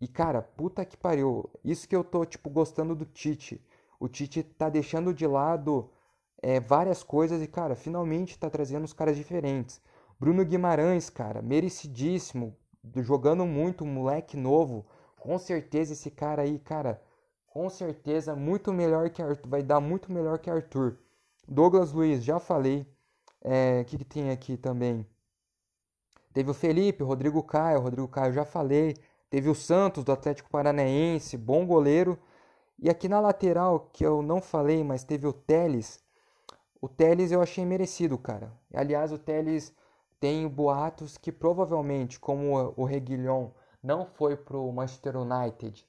S1: E, cara, puta que pariu. Isso que eu tô, tipo, gostando do Tite. O Tite tá deixando de lado é, várias coisas e, cara, finalmente tá trazendo os caras diferentes. Bruno Guimarães, cara, merecidíssimo, jogando muito, moleque novo. Com certeza esse cara aí, cara, com certeza muito melhor que Arthur, vai dar muito melhor que Arthur. Douglas Luiz, já falei. O é, que, que tem aqui também? Teve o Felipe, Rodrigo Caio, Rodrigo Caio já falei. Teve o Santos do Atlético Paranaense, bom goleiro. E aqui na lateral, que eu não falei, mas teve o Teles. O Teles eu achei merecido, cara. Aliás, o Teles tem boatos que provavelmente, como o Reguilhon não foi pro Manchester United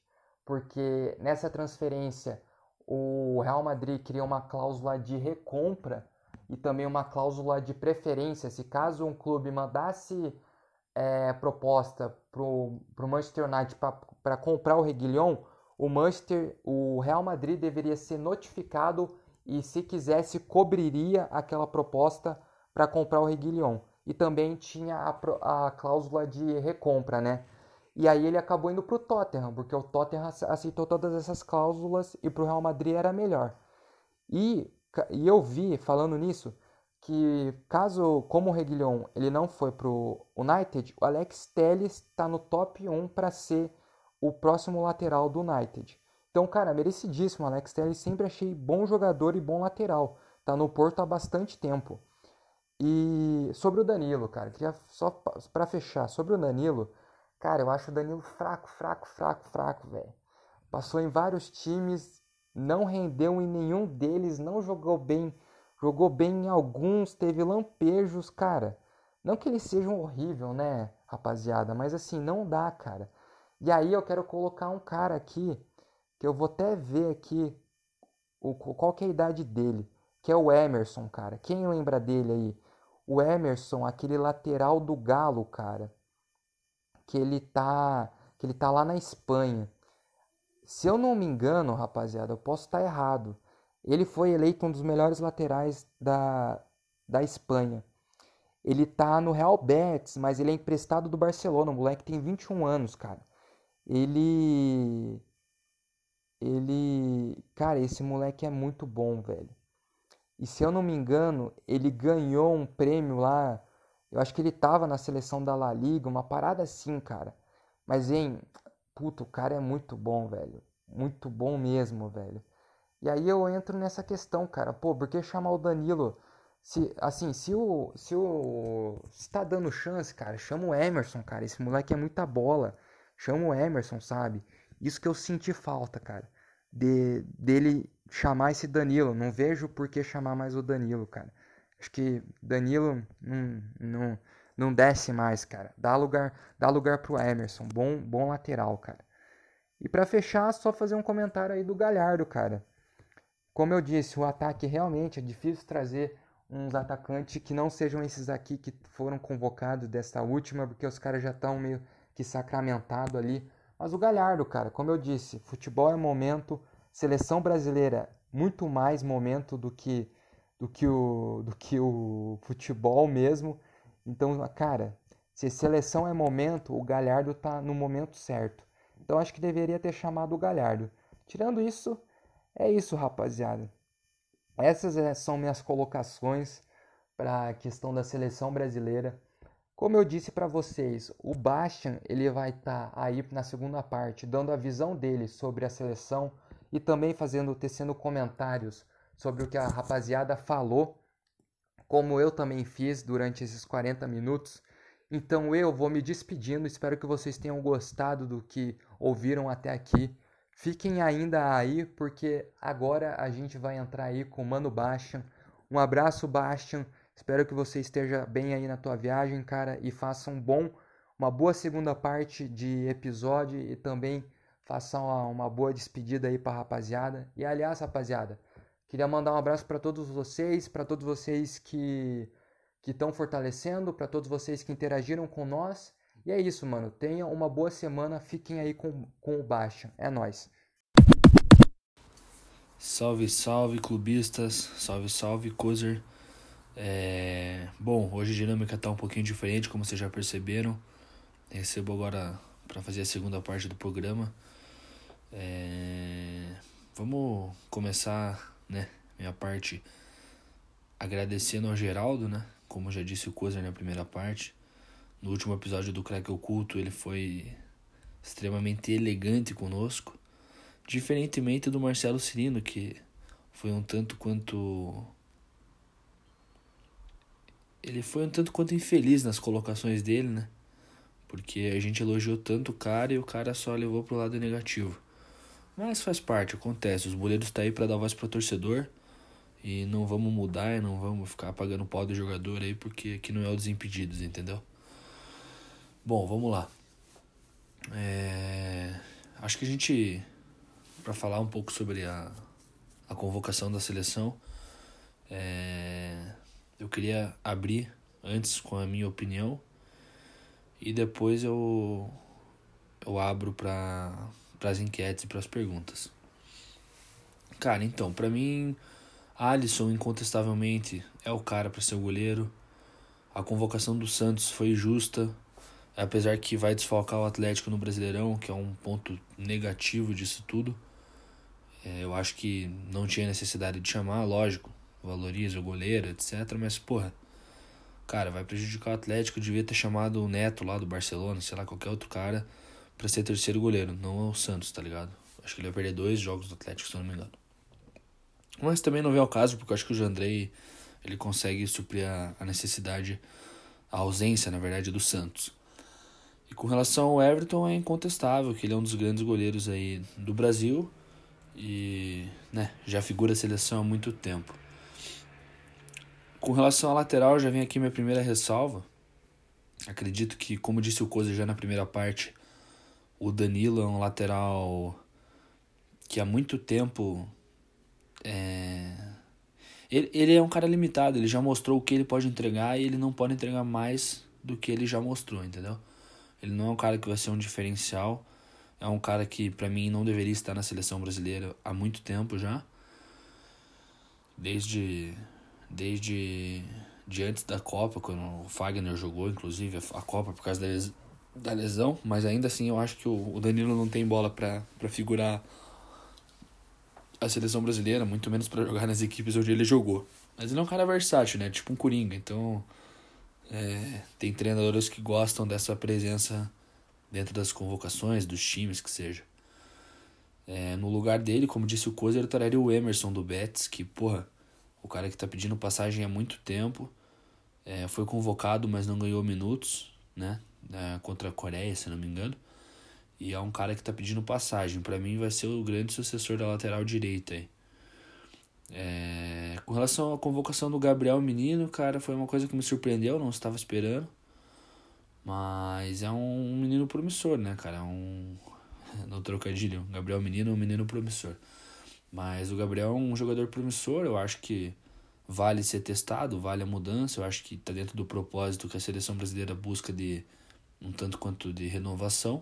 S1: porque nessa transferência o Real Madrid queria uma cláusula de recompra e também uma cláusula de preferência. Se caso um clube mandasse é, proposta para o Manchester United para comprar o Reguilhão, o Manchester, o Real Madrid deveria ser notificado e se quisesse cobriria aquela proposta para comprar o Reguilhão. E também tinha a, a cláusula de recompra, né? E aí ele acabou indo para o Tottenham, porque o Tottenham aceitou todas essas cláusulas e para o Real Madrid era melhor. E, e eu vi, falando nisso, que caso, como o Reguilhon ele não foi para o United, o Alex Telles está no top 1 para ser o próximo lateral do United. Então, cara, merecidíssimo. Alex Telles sempre achei bom jogador e bom lateral. Tá no Porto há bastante tempo. E sobre o Danilo, cara, queria só para fechar, sobre o Danilo, Cara, eu acho o Danilo fraco, fraco, fraco, fraco, velho. Passou em vários times, não rendeu em nenhum deles, não jogou bem. Jogou bem em alguns, teve lampejos, cara. Não que eles sejam horrível, né, rapaziada, mas assim, não dá, cara. E aí eu quero colocar um cara aqui, que eu vou até ver aqui o, qual é a idade dele, que é o Emerson, cara. Quem lembra dele aí? O Emerson, aquele lateral do Galo, cara que ele tá que ele tá lá na Espanha. Se eu não me engano, rapaziada, eu posso estar errado. Ele foi eleito um dos melhores laterais da, da Espanha. Ele tá no Real Betis, mas ele é emprestado do Barcelona. O moleque tem 21 anos, cara. Ele. Ele. Cara, esse moleque é muito bom, velho. E se eu não me engano, ele ganhou um prêmio lá eu acho que ele tava na seleção da La Liga, uma parada assim, cara. Mas, hein, puto, o cara é muito bom, velho. Muito bom mesmo, velho. E aí eu entro nessa questão, cara. Pô, por que chamar o Danilo? Se, assim, se o. Se o. Se tá dando chance, cara, chama o Emerson, cara. Esse moleque é muita bola. Chama o Emerson, sabe? Isso que eu senti falta, cara. De, dele chamar esse Danilo. Não vejo por que chamar mais o Danilo, cara. Acho que Danilo não, não, não desce mais, cara. Dá lugar, dá lugar pro Emerson. Bom, bom lateral, cara. E para fechar, só fazer um comentário aí do Galhardo, cara. Como eu disse, o ataque realmente é difícil trazer uns atacantes que não sejam esses aqui que foram convocados desta última, porque os caras já estão meio que sacramentado ali. Mas o Galhardo, cara, como eu disse, futebol é momento, seleção brasileira muito mais momento do que do que o, do que o futebol mesmo. Então, cara, se seleção é momento, o Galhardo tá no momento certo. Então acho que deveria ter chamado o Galhardo. Tirando isso, é isso, rapaziada. Essas é, são minhas colocações para a questão da seleção brasileira. Como eu disse para vocês, o Bastian ele vai estar tá aí na segunda parte, dando a visão dele sobre a seleção e também fazendo tecendo comentários sobre o que a rapaziada falou, como eu também fiz durante esses 40 minutos. Então eu vou me despedindo, espero que vocês tenham gostado do que ouviram até aqui. Fiquem ainda aí, porque agora a gente vai entrar aí com o Mano Bastian. Um abraço, Bastian. Espero que você esteja bem aí na tua viagem, cara, e faça um bom, uma boa segunda parte de episódio e também faça uma, uma boa despedida aí pra rapaziada. E aliás, rapaziada, queria mandar um abraço para todos vocês, para todos vocês que que estão fortalecendo, para todos vocês que interagiram com nós. E é isso, mano. Tenham uma boa semana. Fiquem aí com, com o Baixa. É nós.
S2: Salve, salve, clubistas. Salve, salve, Cozer. É... Bom, hoje a dinâmica tá um pouquinho diferente, como vocês já perceberam. Recebo agora para fazer a segunda parte do programa. É... Vamos começar, né, minha parte agradecendo ao Geraldo, né, como já disse o Kozer na primeira parte, no último episódio do Crack Oculto ele foi extremamente elegante conosco, diferentemente do Marcelo Cirino, que foi um tanto quanto. Ele foi um tanto quanto infeliz nas colocações dele, né? Porque a gente elogiou tanto o cara e o cara só levou pro lado negativo. Mas faz parte, acontece. Os boleiros tá aí para dar voz pro torcedor. E não vamos mudar, não vamos ficar pagando pau do jogador aí, porque aqui não é o Desimpedidos, entendeu? Bom, vamos lá. É... Acho que a gente, para falar um pouco sobre a, a convocação da seleção, é... eu queria abrir antes com a minha opinião e depois eu, eu abro para as enquetes e para as perguntas. Cara, então, para mim Alisson, incontestavelmente, é o cara para ser o goleiro. A convocação do Santos foi justa, apesar que vai desfalcar o Atlético no Brasileirão, que é um ponto negativo disso tudo. É, eu acho que não tinha necessidade de chamar, lógico, valoriza o goleiro, etc. Mas, porra, cara, vai prejudicar o Atlético. Devia ter chamado o Neto lá do Barcelona, sei lá, qualquer outro cara, para ser terceiro goleiro, não o Santos, tá ligado? Acho que ele vai perder dois jogos do Atlético, se eu não me engano. Mas também não vem ao caso, porque eu acho que o Jandrei ele consegue suprir a, a necessidade, a ausência, na verdade, do Santos. E com relação ao Everton, é incontestável que ele é um dos grandes goleiros aí do Brasil e né, já figura a seleção há muito tempo. Com relação à lateral, já vem aqui minha primeira ressalva. Acredito que, como disse o Coisa já na primeira parte, o Danilo é um lateral que há muito tempo é... Ele, ele é um cara limitado, ele já mostrou o que ele pode entregar e ele não pode entregar mais do que ele já mostrou, entendeu? Ele não é um cara que vai ser um diferencial, é um cara que para mim não deveria estar na seleção brasileira há muito tempo já. Desde desde de antes da Copa, quando o Fagner jogou, inclusive, a Copa por causa da lesão, mas ainda assim eu acho que o Danilo não tem bola para figurar a seleção brasileira, muito menos para jogar nas equipes onde ele jogou. Mas ele é um cara versátil, né? Tipo um Coringa. Então, é, tem treinadores que gostam dessa presença dentro das convocações, dos times, que seja. É, no lugar dele, como disse o Cozer, eu traria o Emerson do Betis, que, porra, o cara que tá pedindo passagem há muito tempo. É, foi convocado, mas não ganhou minutos, né? É, contra a Coreia, se não me engano. E é um cara que tá pedindo passagem. para mim vai ser o grande sucessor da lateral direita aí. É... Com relação à convocação do Gabriel Menino, cara, foi uma coisa que me surpreendeu, não estava esperando. Mas é um menino promissor, né, cara? É um. No trocadilho, Gabriel Menino é um menino promissor. Mas o Gabriel é um jogador promissor, eu acho que vale ser testado, vale a mudança, eu acho que tá dentro do propósito que a seleção brasileira busca de um tanto quanto de renovação.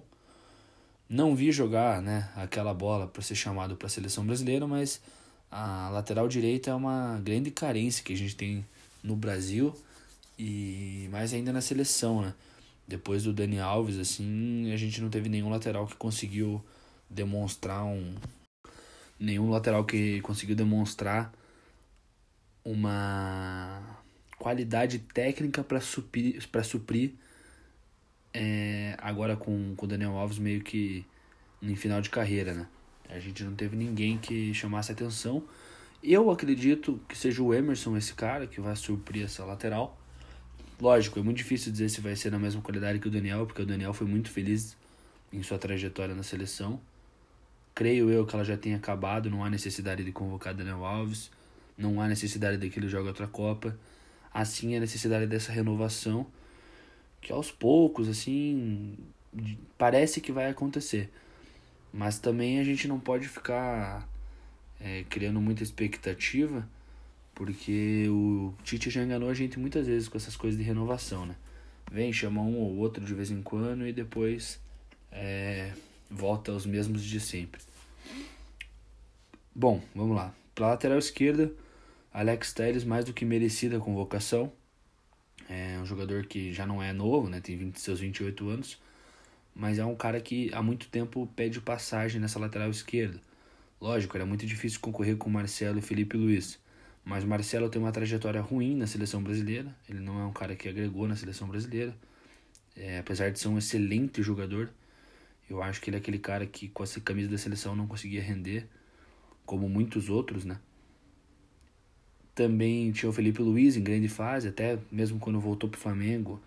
S2: Não vi jogar né, aquela bola para ser chamado para a seleção brasileira, mas a lateral direita é uma grande carência que a gente tem no Brasil e mais ainda na seleção, né? Depois do Dani Alves, assim, a gente não teve nenhum lateral que conseguiu demonstrar um nenhum lateral que conseguiu demonstrar uma qualidade técnica para suprir para suprir é, agora com o Daniel Alves meio que em final de carreira, né? A gente não teve ninguém que chamasse atenção. Eu acredito que seja o Emerson esse cara que vai suprir essa lateral. Lógico, é muito difícil dizer se vai ser na mesma qualidade que o Daniel, porque o Daniel foi muito feliz em sua trajetória na seleção. Creio eu que ela já tenha acabado, não há necessidade de convocar Daniel Alves, não há necessidade de que ele jogue outra Copa. Assim, a necessidade dessa renovação, que aos poucos, assim, parece que vai acontecer. Mas também a gente não pode ficar é, criando muita expectativa, porque o Tite já enganou a gente muitas vezes com essas coisas de renovação, né? Vem, chama um ou outro de vez em quando e depois é, volta aos mesmos de sempre. Bom, vamos lá. Para lateral esquerda, Alex Telles mais do que merecida a convocação. É um jogador que já não é novo, né? Tem 20, seus 28 anos, mas é um cara que há muito tempo pede passagem nessa lateral esquerda. Lógico, era muito difícil concorrer com Marcelo e Felipe Luiz, mas o Marcelo tem uma trajetória ruim na seleção brasileira. Ele não é um cara que agregou na seleção brasileira. É, apesar de ser um excelente jogador, eu acho que ele é aquele cara que com essa camisa da seleção não conseguia render, como muitos outros, né? Também tinha o Felipe Luiz em grande fase, até mesmo quando voltou pro Flamengo.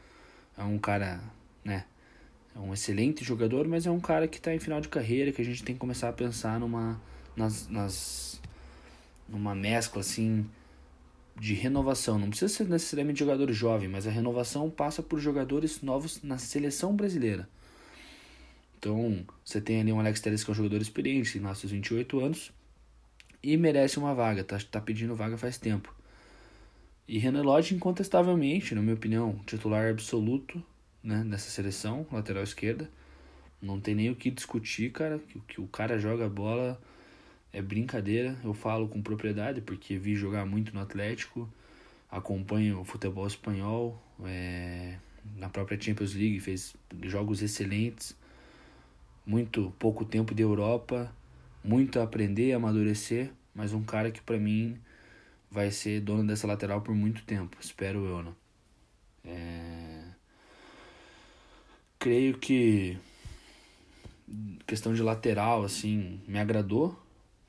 S2: É um cara, né? É um excelente jogador, mas é um cara que está em final de carreira, que a gente tem que começar a pensar numa nas, nas numa mescla assim de renovação. Não precisa ser necessariamente jogador jovem, mas a renovação passa por jogadores novos na seleção brasileira. Então, você tem ali um Alex Telles que é um jogador experiente, nasce aos 28 anos e merece uma vaga, tá, tá pedindo vaga faz tempo. E Renan Lodge, incontestavelmente, na minha opinião, titular absoluto né, nessa seleção, lateral esquerda. Não tem nem o que discutir, cara, que, que o cara joga bola é brincadeira. Eu falo com propriedade porque vi jogar muito no Atlético, acompanho o futebol espanhol, é, na própria Champions League fez jogos excelentes muito pouco tempo de Europa, muito a aprender, amadurecer, mas um cara que para mim vai ser dono dessa lateral por muito tempo, espero eu, né? É... Creio que questão de lateral assim me agradou.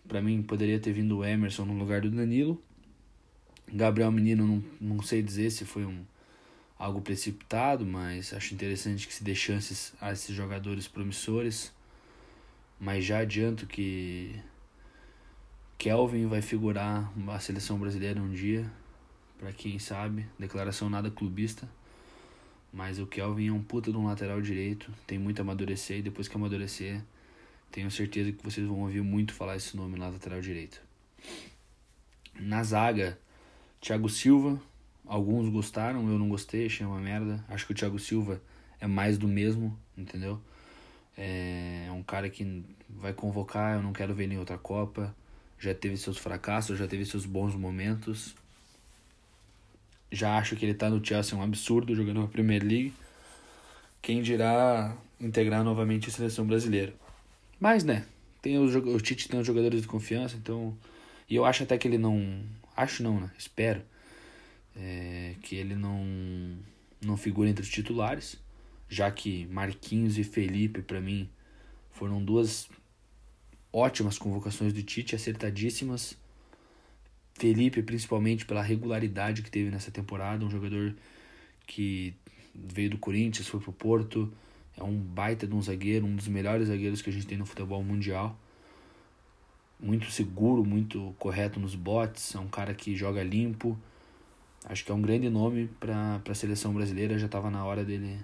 S2: Para mim poderia ter vindo o Emerson no lugar do Danilo. Gabriel Menino não, não sei dizer se foi um algo precipitado, mas acho interessante que se dê chances a esses jogadores promissores. Mas já adianto que Kelvin vai figurar a seleção brasileira um dia, para quem sabe, declaração nada clubista. Mas o Kelvin é um puta de um lateral direito, tem muito a amadurecer e depois que amadurecer, tenho certeza que vocês vão ouvir muito falar esse nome na lateral direito. Na zaga, Thiago Silva, Alguns gostaram, eu não gostei, achei uma merda. Acho que o Thiago Silva é mais do mesmo, entendeu? É um cara que vai convocar, eu não quero ver ele em outra Copa. Já teve seus fracassos, já teve seus bons momentos. Já acho que ele tá no Chelsea um absurdo jogando na Premier League. Quem dirá integrar novamente a seleção brasileira. Mas, né, tem os, o Tite tem os jogadores de confiança, então. E eu acho até que ele não. Acho não, né? Espero é, que ele não, não figura entre os titulares, já que Marquinhos e Felipe, para mim, foram duas ótimas convocações do Tite, acertadíssimas. Felipe, principalmente pela regularidade que teve nessa temporada, um jogador que veio do Corinthians, foi pro Porto, é um baita de um zagueiro, um dos melhores zagueiros que a gente tem no futebol mundial. Muito seguro, muito correto nos botes, é um cara que joga limpo, acho que é um grande nome para a seleção brasileira. Já estava na hora dele,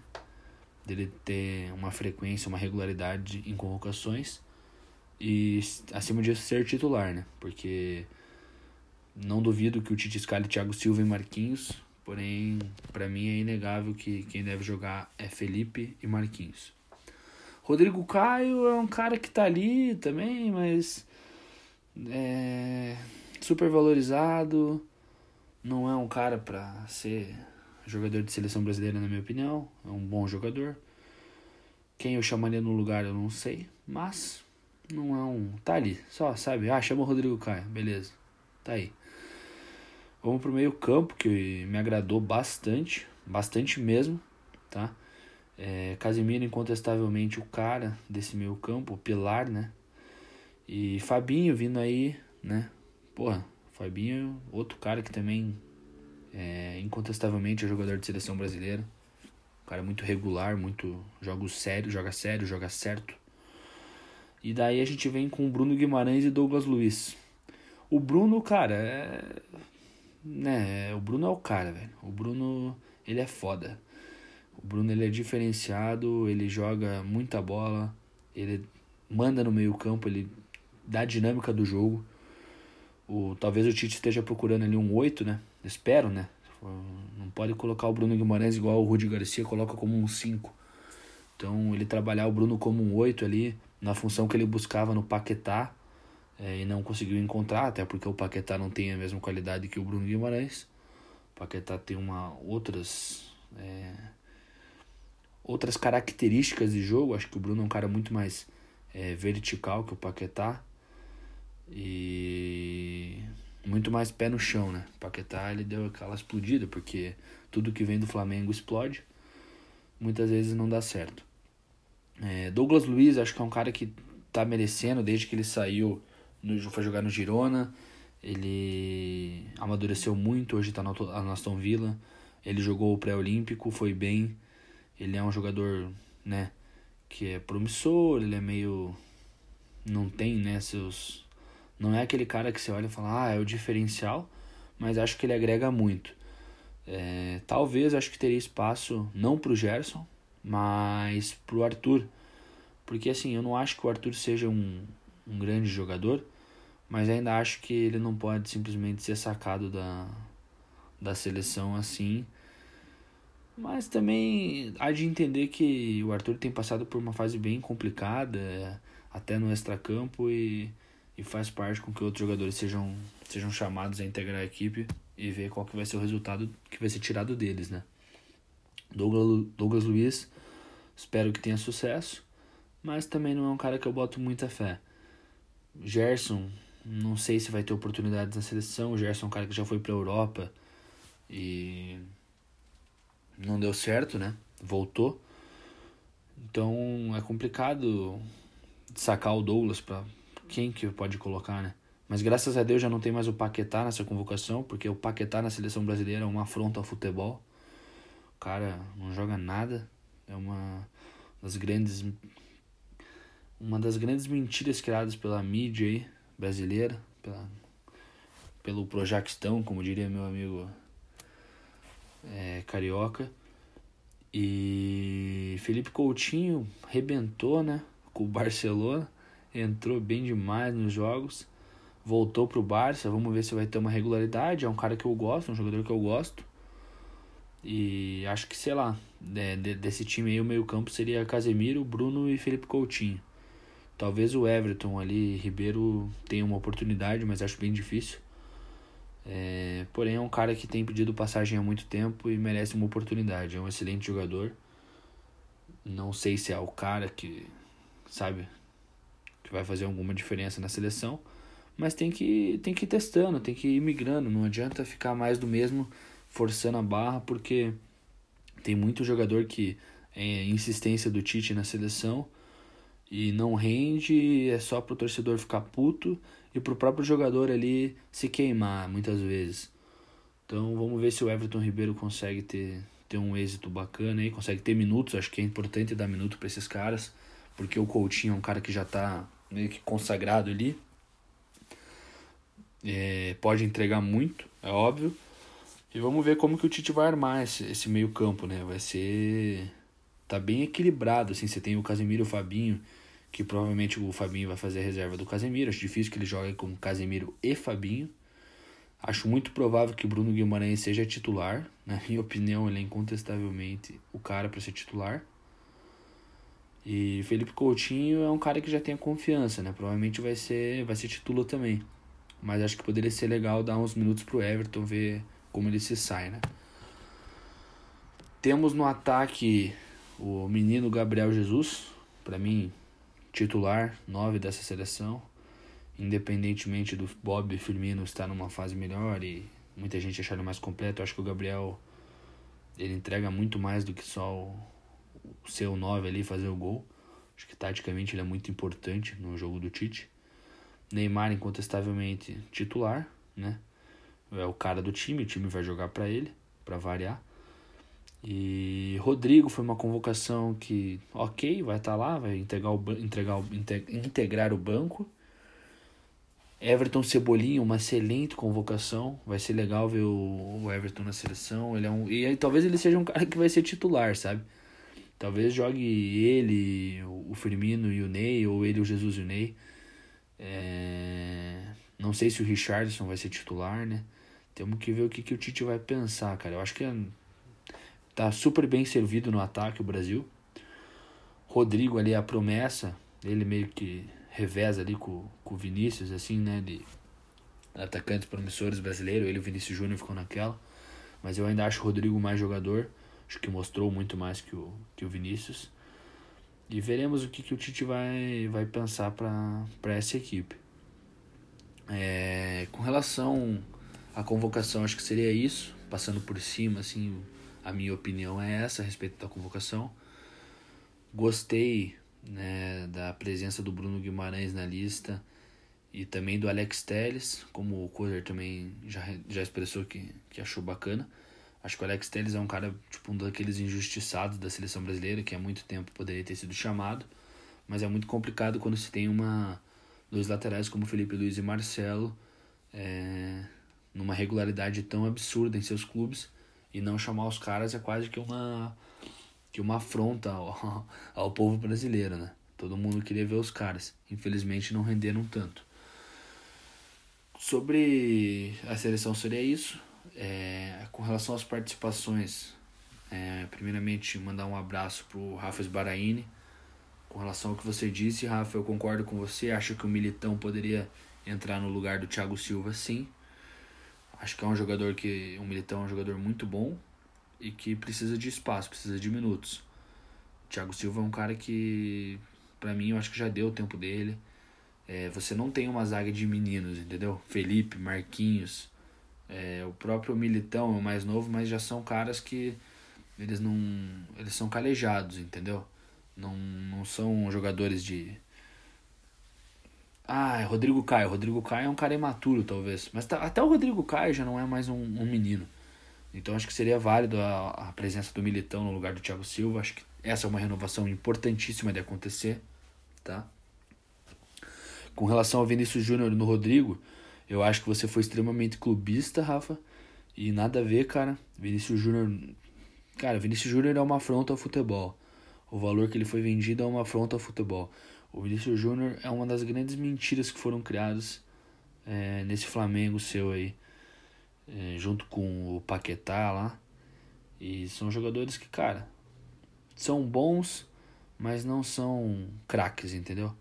S2: dele ter uma frequência, uma regularidade em convocações e, acima disso, ser titular, né? Porque não duvido que o Tite escale Thiago Silva e Marquinhos, porém, para mim é inegável que quem deve jogar é Felipe e Marquinhos. Rodrigo Caio é um cara que tá ali também, mas é super valorizado não é um cara para ser jogador de seleção brasileira, na minha opinião. É um bom jogador. Quem eu chamaria no lugar eu não sei, mas não é um. Tá ali, só, sabe? Ah, chama o Rodrigo Caio, beleza. Tá aí. Vamos pro meio-campo, que me agradou bastante, bastante mesmo, tá? É, Casemiro, incontestavelmente, o cara desse meio-campo, o pilar, né? E Fabinho vindo aí, né? Porra, Fabinho, outro cara que também é incontestavelmente é jogador de seleção brasileira. Um cara muito regular, muito joga sério, joga sério, joga certo. E daí a gente vem com Bruno Guimarães e Douglas Luiz. O Bruno, cara, é. Né, o Bruno é o cara, velho. O Bruno, ele é foda. O Bruno, ele é diferenciado, ele joga muita bola, ele manda no meio-campo, ele dá a dinâmica do jogo. O, talvez o Tite esteja procurando ali um 8, né? Espero, né? Não pode colocar o Bruno Guimarães igual o Rudi Garcia coloca como um 5. Então ele trabalhar o Bruno como um 8 ali, na função que ele buscava no Paquetá, é, e não conseguiu encontrar, até porque o Paquetá não tem a mesma qualidade que o Bruno Guimarães. O Paquetá tem uma outras é, outras características de jogo. Acho que o Bruno é um cara muito mais é, vertical que o Paquetá e muito mais pé no chão, né? Paquetá ele deu aquela explodida porque tudo que vem do Flamengo explode, muitas vezes não dá certo. É, Douglas Luiz acho que é um cara que tá merecendo desde que ele saiu, no, foi jogar no Girona, ele amadureceu muito, hoje tá no Aston Villa, ele jogou o pré-olímpico, foi bem, ele é um jogador, né, que é promissor, ele é meio não tem, né, seus não é aquele cara que você olha e fala, ah, é o diferencial, mas acho que ele agrega muito. É, talvez acho que teria espaço não pro Gerson, mas pro Arthur. Porque assim, eu não acho que o Arthur seja um, um grande jogador, mas ainda acho que ele não pode simplesmente ser sacado da, da seleção assim. Mas também há de entender que o Arthur tem passado por uma fase bem complicada, até no extracampo, e, e faz parte com que outros jogadores sejam, sejam chamados a integrar a equipe e ver qual que vai ser o resultado que vai ser tirado deles, né? Douglas, Douglas Luiz, espero que tenha sucesso, mas também não é um cara que eu boto muita fé. Gerson, não sei se vai ter oportunidades na seleção. O Gerson é um cara que já foi para a Europa e não deu certo, né? Voltou. Então é complicado sacar o Douglas para quem que pode colocar, né? Mas graças a Deus já não tem mais o Paquetá nessa convocação, porque o Paquetá na seleção brasileira é uma afronta ao futebol. O cara não joga nada. É uma das grandes uma das grandes mentiras criadas pela mídia aí, brasileira, pela, pelo Projaquistão, como diria meu amigo é, carioca. E Felipe Coutinho rebentou, né, com o Barcelona, entrou bem demais nos jogos voltou pro Barça, vamos ver se vai ter uma regularidade. É um cara que eu gosto, um jogador que eu gosto. E acho que, sei lá, de, desse time aí, o meio-campo seria Casemiro, Bruno e Felipe Coutinho. Talvez o Everton ali, Ribeiro, tenha uma oportunidade, mas acho bem difícil. É, porém, é um cara que tem pedido passagem há muito tempo e merece uma oportunidade. É um excelente jogador. Não sei se é o cara que, sabe, vai fazer alguma diferença na seleção mas tem que, tem que ir testando, tem que ir migrando. Não adianta ficar mais do mesmo forçando a barra, porque tem muito jogador que é insistência do Tite na seleção e não rende, é só pro torcedor ficar puto e pro próprio jogador ali se queimar muitas vezes. Então vamos ver se o Everton Ribeiro consegue ter, ter um êxito bacana aí, consegue ter minutos, acho que é importante dar minuto para esses caras, porque o Coutinho é um cara que já tá meio que consagrado ali. É, pode entregar muito, é óbvio. E vamos ver como que o Tite vai armar esse, esse meio campo, né? Vai ser... Tá bem equilibrado, assim. Você tem o Casemiro e o Fabinho, que provavelmente o Fabinho vai fazer a reserva do Casemiro. Acho difícil que ele jogue com Casemiro e Fabinho. Acho muito provável que Bruno Guimarães seja titular. Na minha opinião, ele é incontestavelmente o cara para ser titular. E Felipe Coutinho é um cara que já tem a confiança, né? Provavelmente vai ser, vai ser titular também. Mas acho que poderia ser legal dar uns minutos pro Everton ver como ele se sai, né? Temos no ataque o menino Gabriel Jesus, para mim titular 9 dessa seleção. Independentemente do Bob Firmino estar numa fase melhor e muita gente achar ele mais completo, acho que o Gabriel ele entrega muito mais do que só o, o seu 9 ali fazer o gol. Acho que taticamente ele é muito importante no jogo do Tite. Neymar incontestavelmente titular, né? É o cara do time, o time vai jogar para ele, para variar. E Rodrigo foi uma convocação que, ok, vai estar tá lá, vai entregar o, entregar o, integrar o banco. Everton Cebolinha, uma excelente convocação. Vai ser legal ver o, Everton na seleção. Ele é um, e aí, talvez ele seja um cara que vai ser titular, sabe? Talvez jogue ele, o Firmino e o Ney, ou ele, o Jesus e o Ney. É... Não sei se o Richardson vai ser titular, né? Temos que ver o que, que o Tite vai pensar, cara. Eu acho que é... tá super bem servido no ataque o Brasil. Rodrigo ali, a promessa, ele meio que reveza ali com, com o Vinícius, assim, né? De atacantes promissores brasileiros. Ele e o Vinícius Júnior ficou naquela. Mas eu ainda acho o Rodrigo mais jogador. Acho que mostrou muito mais que o, que o Vinícius. E veremos o que, que o Tite vai, vai pensar para essa equipe. É, com relação à convocação, acho que seria isso. Passando por cima, assim, a minha opinião é essa a respeito da convocação. Gostei né, da presença do Bruno Guimarães na lista e também do Alex Telles, como o Cozer também já, já expressou que, que achou bacana. Acho que o Alex Telles é um cara, tipo, um daqueles injustiçados da seleção brasileira, que há muito tempo poderia ter sido chamado, mas é muito complicado quando se tem uma dois laterais como Felipe Luiz e Marcelo é, numa regularidade tão absurda em seus clubes e não chamar os caras é quase que uma que uma afronta ao, ao povo brasileiro, né? Todo mundo queria ver os caras. Infelizmente não renderam tanto. Sobre a seleção seria isso. É, com relação às participações, é, primeiramente mandar um abraço pro Rafa Sbaraini. Com relação ao que você disse, Rafa, eu concordo com você. Acho que o Militão poderia entrar no lugar do Thiago Silva, sim. Acho que é um jogador que. O Militão é um jogador muito bom e que precisa de espaço, precisa de minutos. O Thiago Silva é um cara que, para mim, eu acho que já deu o tempo dele. É, você não tem uma zaga de meninos, entendeu? Felipe, Marquinhos, é, o próprio Militão é o mais novo, mas já são caras que eles não. Eles são calejados, entendeu? Não, não são jogadores de. Ah, é Rodrigo Caio. Rodrigo Caio é um cara imaturo, talvez. Mas tá, até o Rodrigo Caio já não é mais um, um menino. Então acho que seria válido a, a, presença do Militão no lugar do Thiago Silva. Acho que essa é uma renovação importantíssima de acontecer, tá? Com relação ao Vinícius Júnior no Rodrigo, eu acho que você foi extremamente clubista, Rafa, e nada a ver, cara. Vinícius Júnior, cara, Vinícius Júnior é uma afronta ao futebol. O valor que ele foi vendido é uma afronta ao futebol. O Vinícius Júnior é uma das grandes mentiras que foram criadas é, nesse Flamengo seu aí é, junto com o Paquetá lá. E são jogadores que, cara, são bons, mas não são craques, entendeu?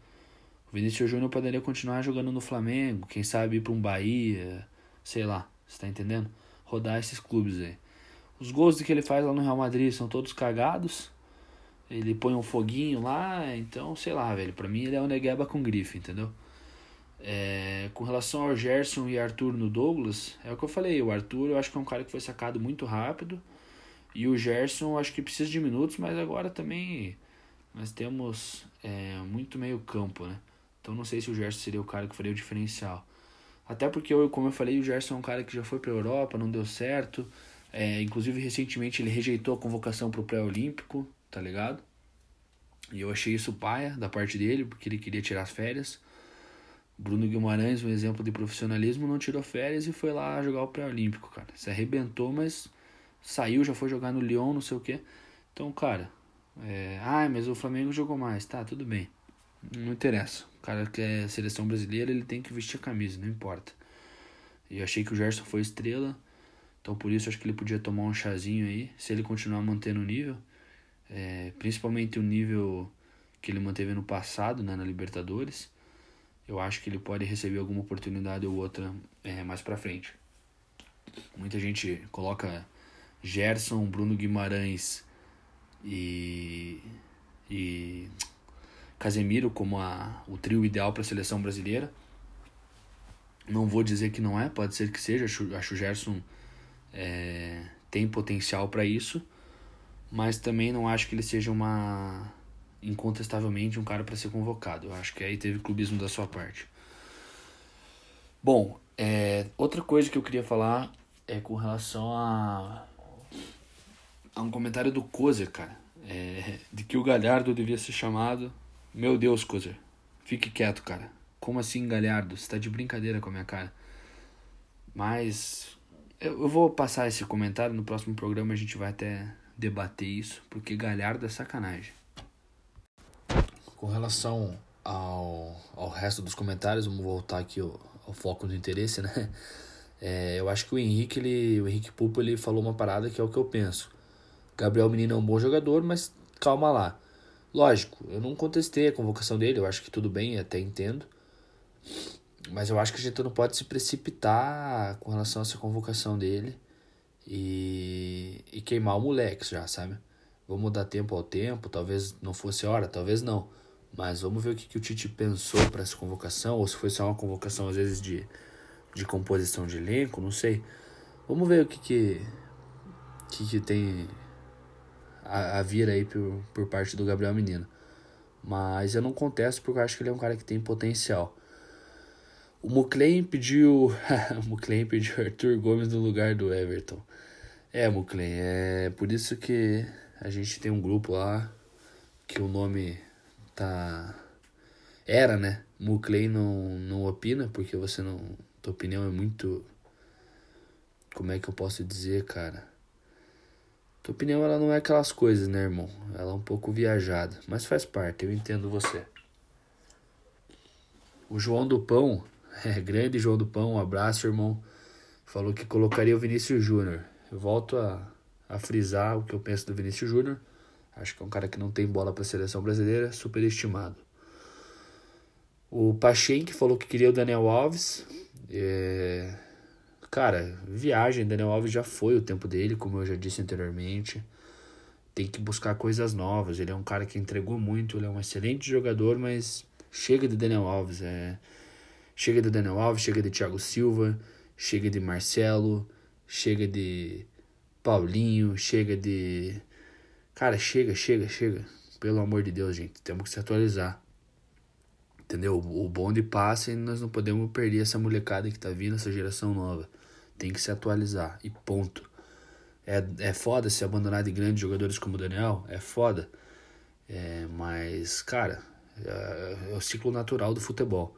S2: O Vinícius Júnior poderia continuar jogando no Flamengo, quem sabe ir para um Bahia, sei lá, você tá entendendo? Rodar esses clubes aí. Os gols que ele faz lá no Real Madrid são todos cagados. Ele põe um foguinho lá, então, sei lá, velho. Pra mim ele é o Negueba com grife, entendeu? É, com relação ao Gerson e Arthur no Douglas, é o que eu falei. O Arthur eu acho que é um cara que foi sacado muito rápido. E o Gerson eu acho que precisa de minutos, mas agora também nós temos é, muito meio campo, né? Então não sei se o Gerson seria o cara que faria o diferencial. Até porque, como eu falei, o Gerson é um cara que já foi para a Europa, não deu certo. É, inclusive, recentemente ele rejeitou a convocação para o pré-olímpico, tá ligado? E eu achei isso paia da parte dele, porque ele queria tirar as férias. Bruno Guimarães, um exemplo de profissionalismo, não tirou férias e foi lá jogar o pré-olímpico, cara. Se arrebentou, mas saiu, já foi jogar no Lyon, não sei o quê. Então, cara, é... ah, mas o Flamengo jogou mais, tá, tudo bem. Não interessa. Cara que é seleção brasileira, ele tem que vestir a camisa, não importa. E eu achei que o Gerson foi estrela, então por isso acho que ele podia tomar um chazinho aí, se ele continuar mantendo o nível. É... principalmente o nível que ele manteve no passado, né, na Libertadores eu acho que ele pode receber alguma oportunidade ou outra é, mais para frente. Muita gente coloca Gerson, Bruno Guimarães e, e Casemiro como a, o trio ideal para a seleção brasileira. Não vou dizer que não é, pode ser que seja. Acho, acho o Gerson é, tem potencial para isso, mas também não acho que ele seja uma incontestavelmente um cara para ser convocado. Eu acho que aí teve clubismo da sua parte. Bom, é, outra coisa que eu queria falar é com relação a a um comentário do Kozer, cara. É, de que o Galhardo devia ser chamado. Meu Deus, Kozer. Fique quieto, cara. Como assim, Galhardo? Você tá de brincadeira com a minha cara. Mas eu, eu vou passar esse comentário. No próximo programa a gente vai até debater isso. Porque Galhardo é sacanagem. Com relação ao, ao resto dos comentários, vamos voltar aqui ao, ao foco do interesse, né? É, eu acho que o Henrique, ele, o Henrique Pupo, ele falou uma parada que é o que eu penso. Gabriel Menino é um bom jogador, mas calma lá. Lógico, eu não contestei a convocação dele, eu acho que tudo bem, até entendo. Mas eu acho que a gente não pode se precipitar com relação a essa convocação dele e, e queimar o moleque já, sabe? Vamos dar tempo ao tempo, talvez não fosse hora, talvez não. Mas vamos ver o que, que o Tite pensou para essa convocação, ou se foi só uma convocação às vezes de de composição de elenco, não sei. Vamos ver o que que, que, que tem a, a vir aí por, por parte do Gabriel Menino. Mas eu não contesto porque eu acho que ele é um cara que tem potencial. O Muclein pediu. o Muclein pediu Arthur Gomes no lugar do Everton. É, Muclein, é por isso que a gente tem um grupo lá que o nome tá. Era, né? Muclein não, não opina, porque você não, tua opinião é muito. Como é que eu posso dizer, cara? Tua opinião ela não é aquelas coisas, né, irmão? Ela é um pouco viajada, mas faz parte, eu entendo você. O João do Pão, é grande João do Pão, um abraço, irmão. Falou que colocaria o Vinícius Júnior. Eu volto a, a frisar o que eu penso do Vinícius Júnior. Acho que é um cara que não tem bola para a seleção brasileira, superestimado. O Pachen falou que queria o Daniel Alves. É... Cara, viagem, Daniel Alves já foi o tempo dele, como eu já disse anteriormente. Tem que buscar coisas novas. Ele é um cara que entregou muito, ele é um excelente jogador, mas chega de Daniel Alves. É... Chega de Daniel Alves, chega de Thiago Silva, chega de Marcelo, chega de Paulinho, chega de. Cara, chega, chega, chega. Pelo amor de Deus, gente. Temos que se atualizar. Entendeu? O bonde passa e nós não podemos perder essa molecada que tá vindo, essa geração nova. Tem que se atualizar. E ponto. É, é foda se abandonar de grandes jogadores como o Daniel? É foda. É, mas, cara, é, é, o ciclo natural do futebol.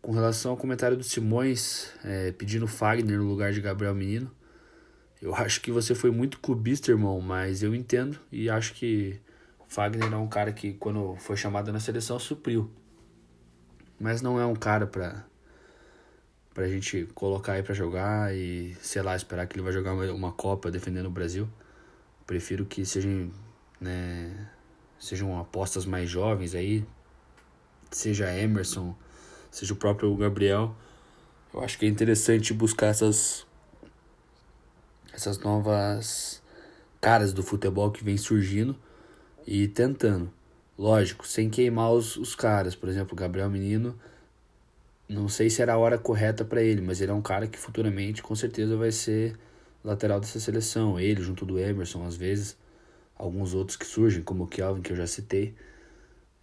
S2: Com relação ao comentário do Simões, é, pedindo Fagner no lugar de Gabriel Menino, eu acho que você foi muito clubista, irmão, mas eu entendo e acho que Fagner é um cara que, quando foi chamado na seleção, supriu. Mas não é um cara pra, pra gente colocar aí pra jogar e, sei lá, esperar que ele vai jogar uma, Copa defendendo o Brasil. Prefiro que sejam, né, sejam apostas mais jovens aí, seja Emerson, seja o próprio Gabriel. Eu acho que é interessante buscar essas essas novas caras do futebol que vem surgindo e tentando. Lógico, sem queimar os, os caras. Por exemplo, Gabriel Menino, não sei se era a hora correta para ele, mas ele é um cara que futuramente com certeza vai ser lateral dessa seleção. Ele, junto do Emerson, às vezes, alguns outros que surgem, como o Kelvin, que eu já citei.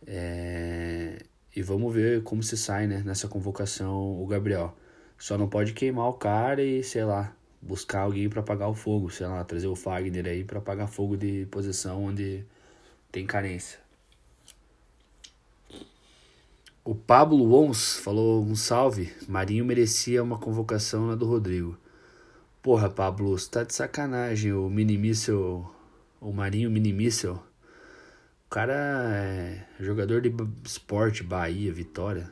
S2: É... E vamos ver como se sai né, nessa convocação o Gabriel. Só não pode queimar o cara e, sei lá, buscar alguém para apagar o fogo, sei lá, trazer o Fagner aí para apagar fogo de posição onde tem carência. O Pablo Ons falou um salve. Marinho merecia uma convocação na do Rodrigo. Porra, Pablo, você tá de sacanagem. O Minimíssel. O Marinho Minimíssel. O cara é jogador de esporte, Bahia, Vitória.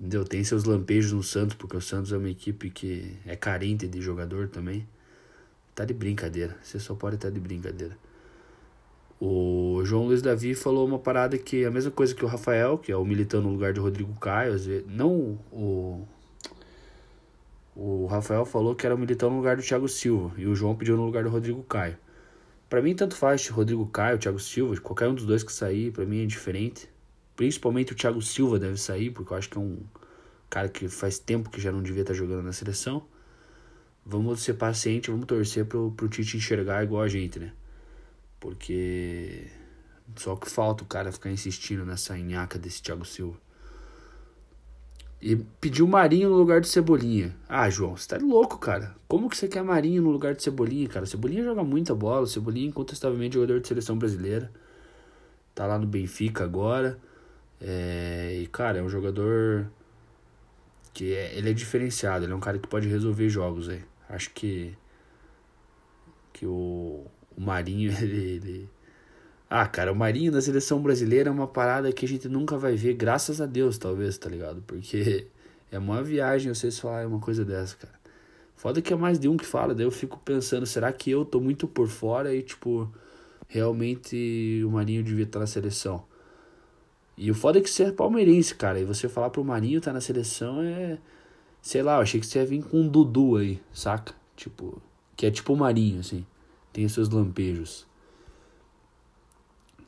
S2: Entendeu? Tem seus lampejos no Santos, porque o Santos é uma equipe que é carente de jogador também. Tá de brincadeira. Você só pode estar tá de brincadeira. O João Luiz Davi falou uma parada que é a mesma coisa que o Rafael, que é o militando no lugar de Rodrigo Caio. Não o. O Rafael falou que era o militão no lugar do Thiago Silva. E o João pediu no lugar do Rodrigo Caio. Para mim, tanto faz Rodrigo Caio, Thiago Silva, qualquer um dos dois que sair, para mim é diferente. Principalmente o Thiago Silva deve sair, porque eu acho que é um cara que faz tempo que já não devia estar jogando na seleção. Vamos ser pacientes, vamos torcer pro, pro Tite enxergar igual a gente, né? Porque só que falta o cara ficar insistindo nessa nhaca desse Thiago Silva. E pediu Marinho no lugar de Cebolinha. Ah, João, você tá louco, cara. Como que você quer Marinho no lugar de Cebolinha, cara? Cebolinha joga muita bola. Cebolinha, incontestavelmente, jogador de seleção brasileira. Tá lá no Benfica agora. É... E, cara, é um jogador que é... ele é diferenciado. Ele é um cara que pode resolver jogos aí. Acho que que o, o Marinho, ele, ele ah, cara, o Marinho da seleção brasileira é uma parada que a gente nunca vai ver, graças a Deus, talvez, tá ligado? Porque é uma viagem vocês falarem uma coisa dessa, cara. Foda que é mais de um que fala, daí eu fico pensando, será que eu tô muito por fora e, tipo, realmente o Marinho devia estar na seleção? E o foda é que você é palmeirense, cara, e você falar pro Marinho tá na seleção é. Sei lá, eu achei que você ia vir com um Dudu aí, saca? Tipo, que é tipo o Marinho, assim, tem seus lampejos.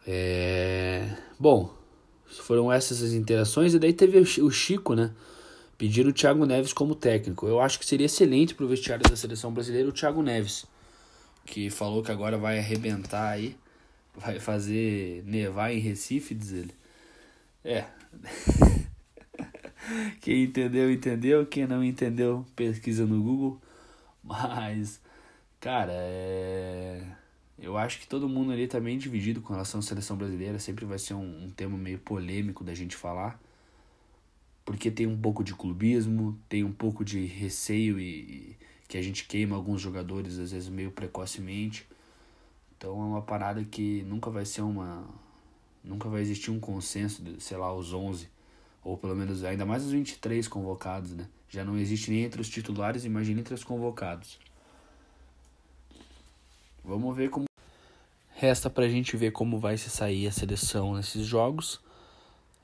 S2: É... Bom, foram essas as interações. E daí teve o Chico, né? Pediram o Thiago Neves como técnico. Eu acho que seria excelente para o vestiário da seleção brasileira o Thiago Neves. Que falou que agora vai arrebentar aí. Vai fazer nevar em Recife, diz ele. É. Quem entendeu, entendeu. Quem não entendeu, pesquisa no Google. Mas, cara, é eu acho que todo mundo ali tá meio dividido com relação à seleção brasileira. Sempre vai ser um, um tema meio polêmico da gente falar. Porque tem um pouco de clubismo, tem um pouco de receio e, e que a gente queima alguns jogadores às vezes meio precocemente. Então é uma parada que nunca vai ser uma. Nunca vai existir um consenso de, sei lá, os 11. Ou pelo menos ainda mais os 23 convocados, né? Já não existe nem entre os titulares, imagina entre os convocados. Vamos ver como Resta para a gente ver como vai se sair a seleção nesses jogos.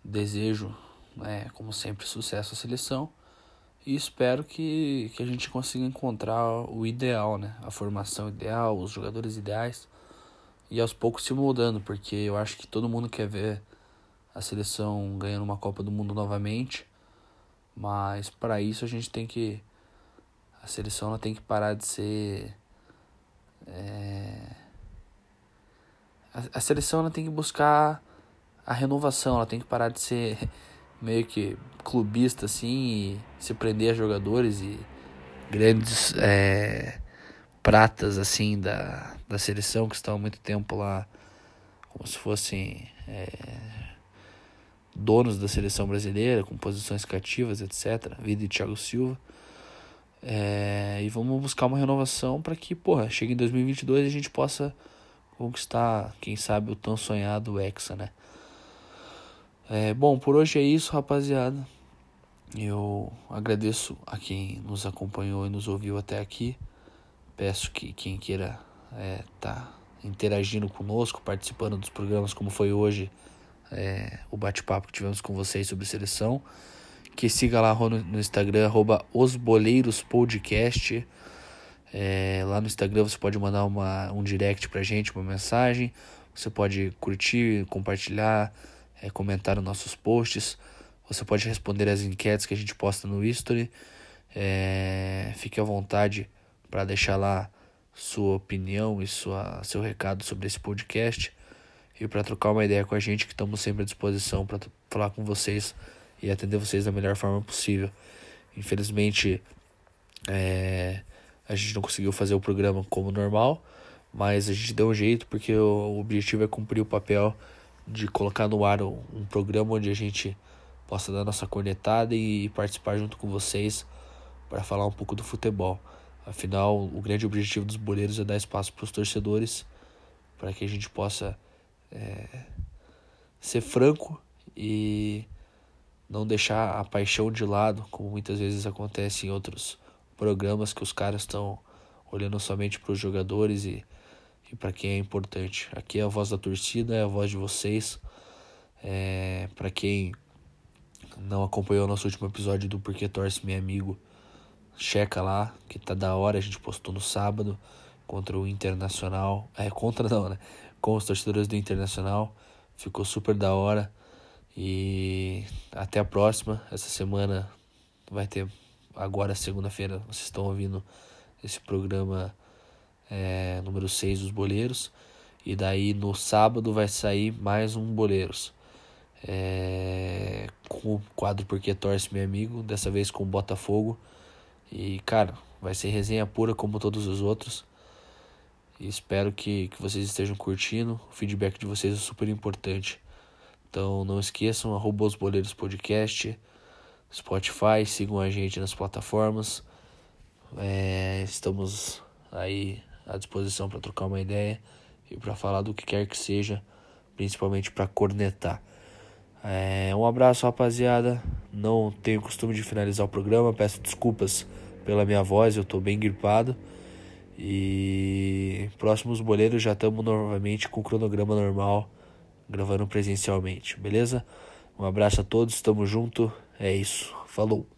S2: Desejo, né, como sempre, sucesso à seleção. E espero que, que a gente consiga encontrar o ideal, né? A formação ideal, os jogadores ideais. E aos poucos se mudando, porque eu acho que todo mundo quer ver a seleção ganhando uma Copa do Mundo novamente. Mas para isso a gente tem que. A seleção ela tem que parar de ser. É, a, a seleção ela tem que buscar a renovação, ela tem que parar de ser meio que clubista assim e se prender a jogadores e grandes é, pratas assim da, da seleção que estão há muito tempo lá como se fossem é, donos da seleção brasileira com posições cativas etc vida de Thiago Silva é, e vamos buscar uma renovação para que porra chegue em 2022 e a gente possa conquistar, quem sabe, o tão sonhado Hexa, né? É, bom, por hoje é isso, rapaziada. Eu agradeço a quem nos acompanhou e nos ouviu até aqui. Peço que quem queira é, tá interagindo conosco, participando dos programas como foi hoje, é, o bate-papo que tivemos com vocês sobre seleção, que siga lá no Instagram, osboleirospodcast. É, lá no Instagram você pode mandar uma, um direct pra gente, uma mensagem. Você pode curtir, compartilhar, é, comentar os nossos posts. Você pode responder as enquetes que a gente posta no History. É, fique à vontade para deixar lá sua opinião e sua, seu recado sobre esse podcast. E para trocar uma ideia com a gente, que estamos sempre à disposição para falar com vocês e atender vocês da melhor forma possível. Infelizmente, é, a gente não conseguiu fazer o programa como normal, mas a gente deu um jeito porque o objetivo é cumprir o papel de colocar no ar um, um programa onde a gente possa dar nossa cornetada e participar junto com vocês para falar um pouco do futebol. Afinal, o grande objetivo dos boleiros é dar espaço para os torcedores para que a gente possa é, ser franco e não deixar a paixão de lado, como muitas vezes acontece em outros programas que os caras estão olhando somente para os jogadores e, e para quem é importante. Aqui é a voz da torcida, é a voz de vocês. É, para quem não acompanhou o nosso último episódio do Porquê Torce Meu Amigo, checa lá, que tá da hora. A gente postou no sábado contra o Internacional. É, contra não, né? Com os torcedores do Internacional. Ficou super da hora. E até a próxima. Essa semana vai ter agora, segunda-feira, vocês estão ouvindo esse programa é, número 6 dos Boleiros. E daí no sábado vai sair mais um Boleiros. É, com o quadro Porque Torce Meu Amigo, dessa vez com o Botafogo. E, cara, vai ser resenha pura como todos os outros. E espero que, que vocês estejam curtindo. O feedback de vocês é super importante. Então não esqueçam, arroba os boleiros podcast, Spotify, sigam a gente nas plataformas. É, estamos aí à disposição para trocar uma ideia e para falar do que quer que seja, principalmente para cornetar. É, um abraço, rapaziada. Não tenho costume de finalizar o programa, peço desculpas pela minha voz, eu estou bem gripado. E próximos boleiros já estamos novamente com o cronograma normal, gravando presencialmente, beleza? Um abraço a todos, tamo junto, é isso, falou!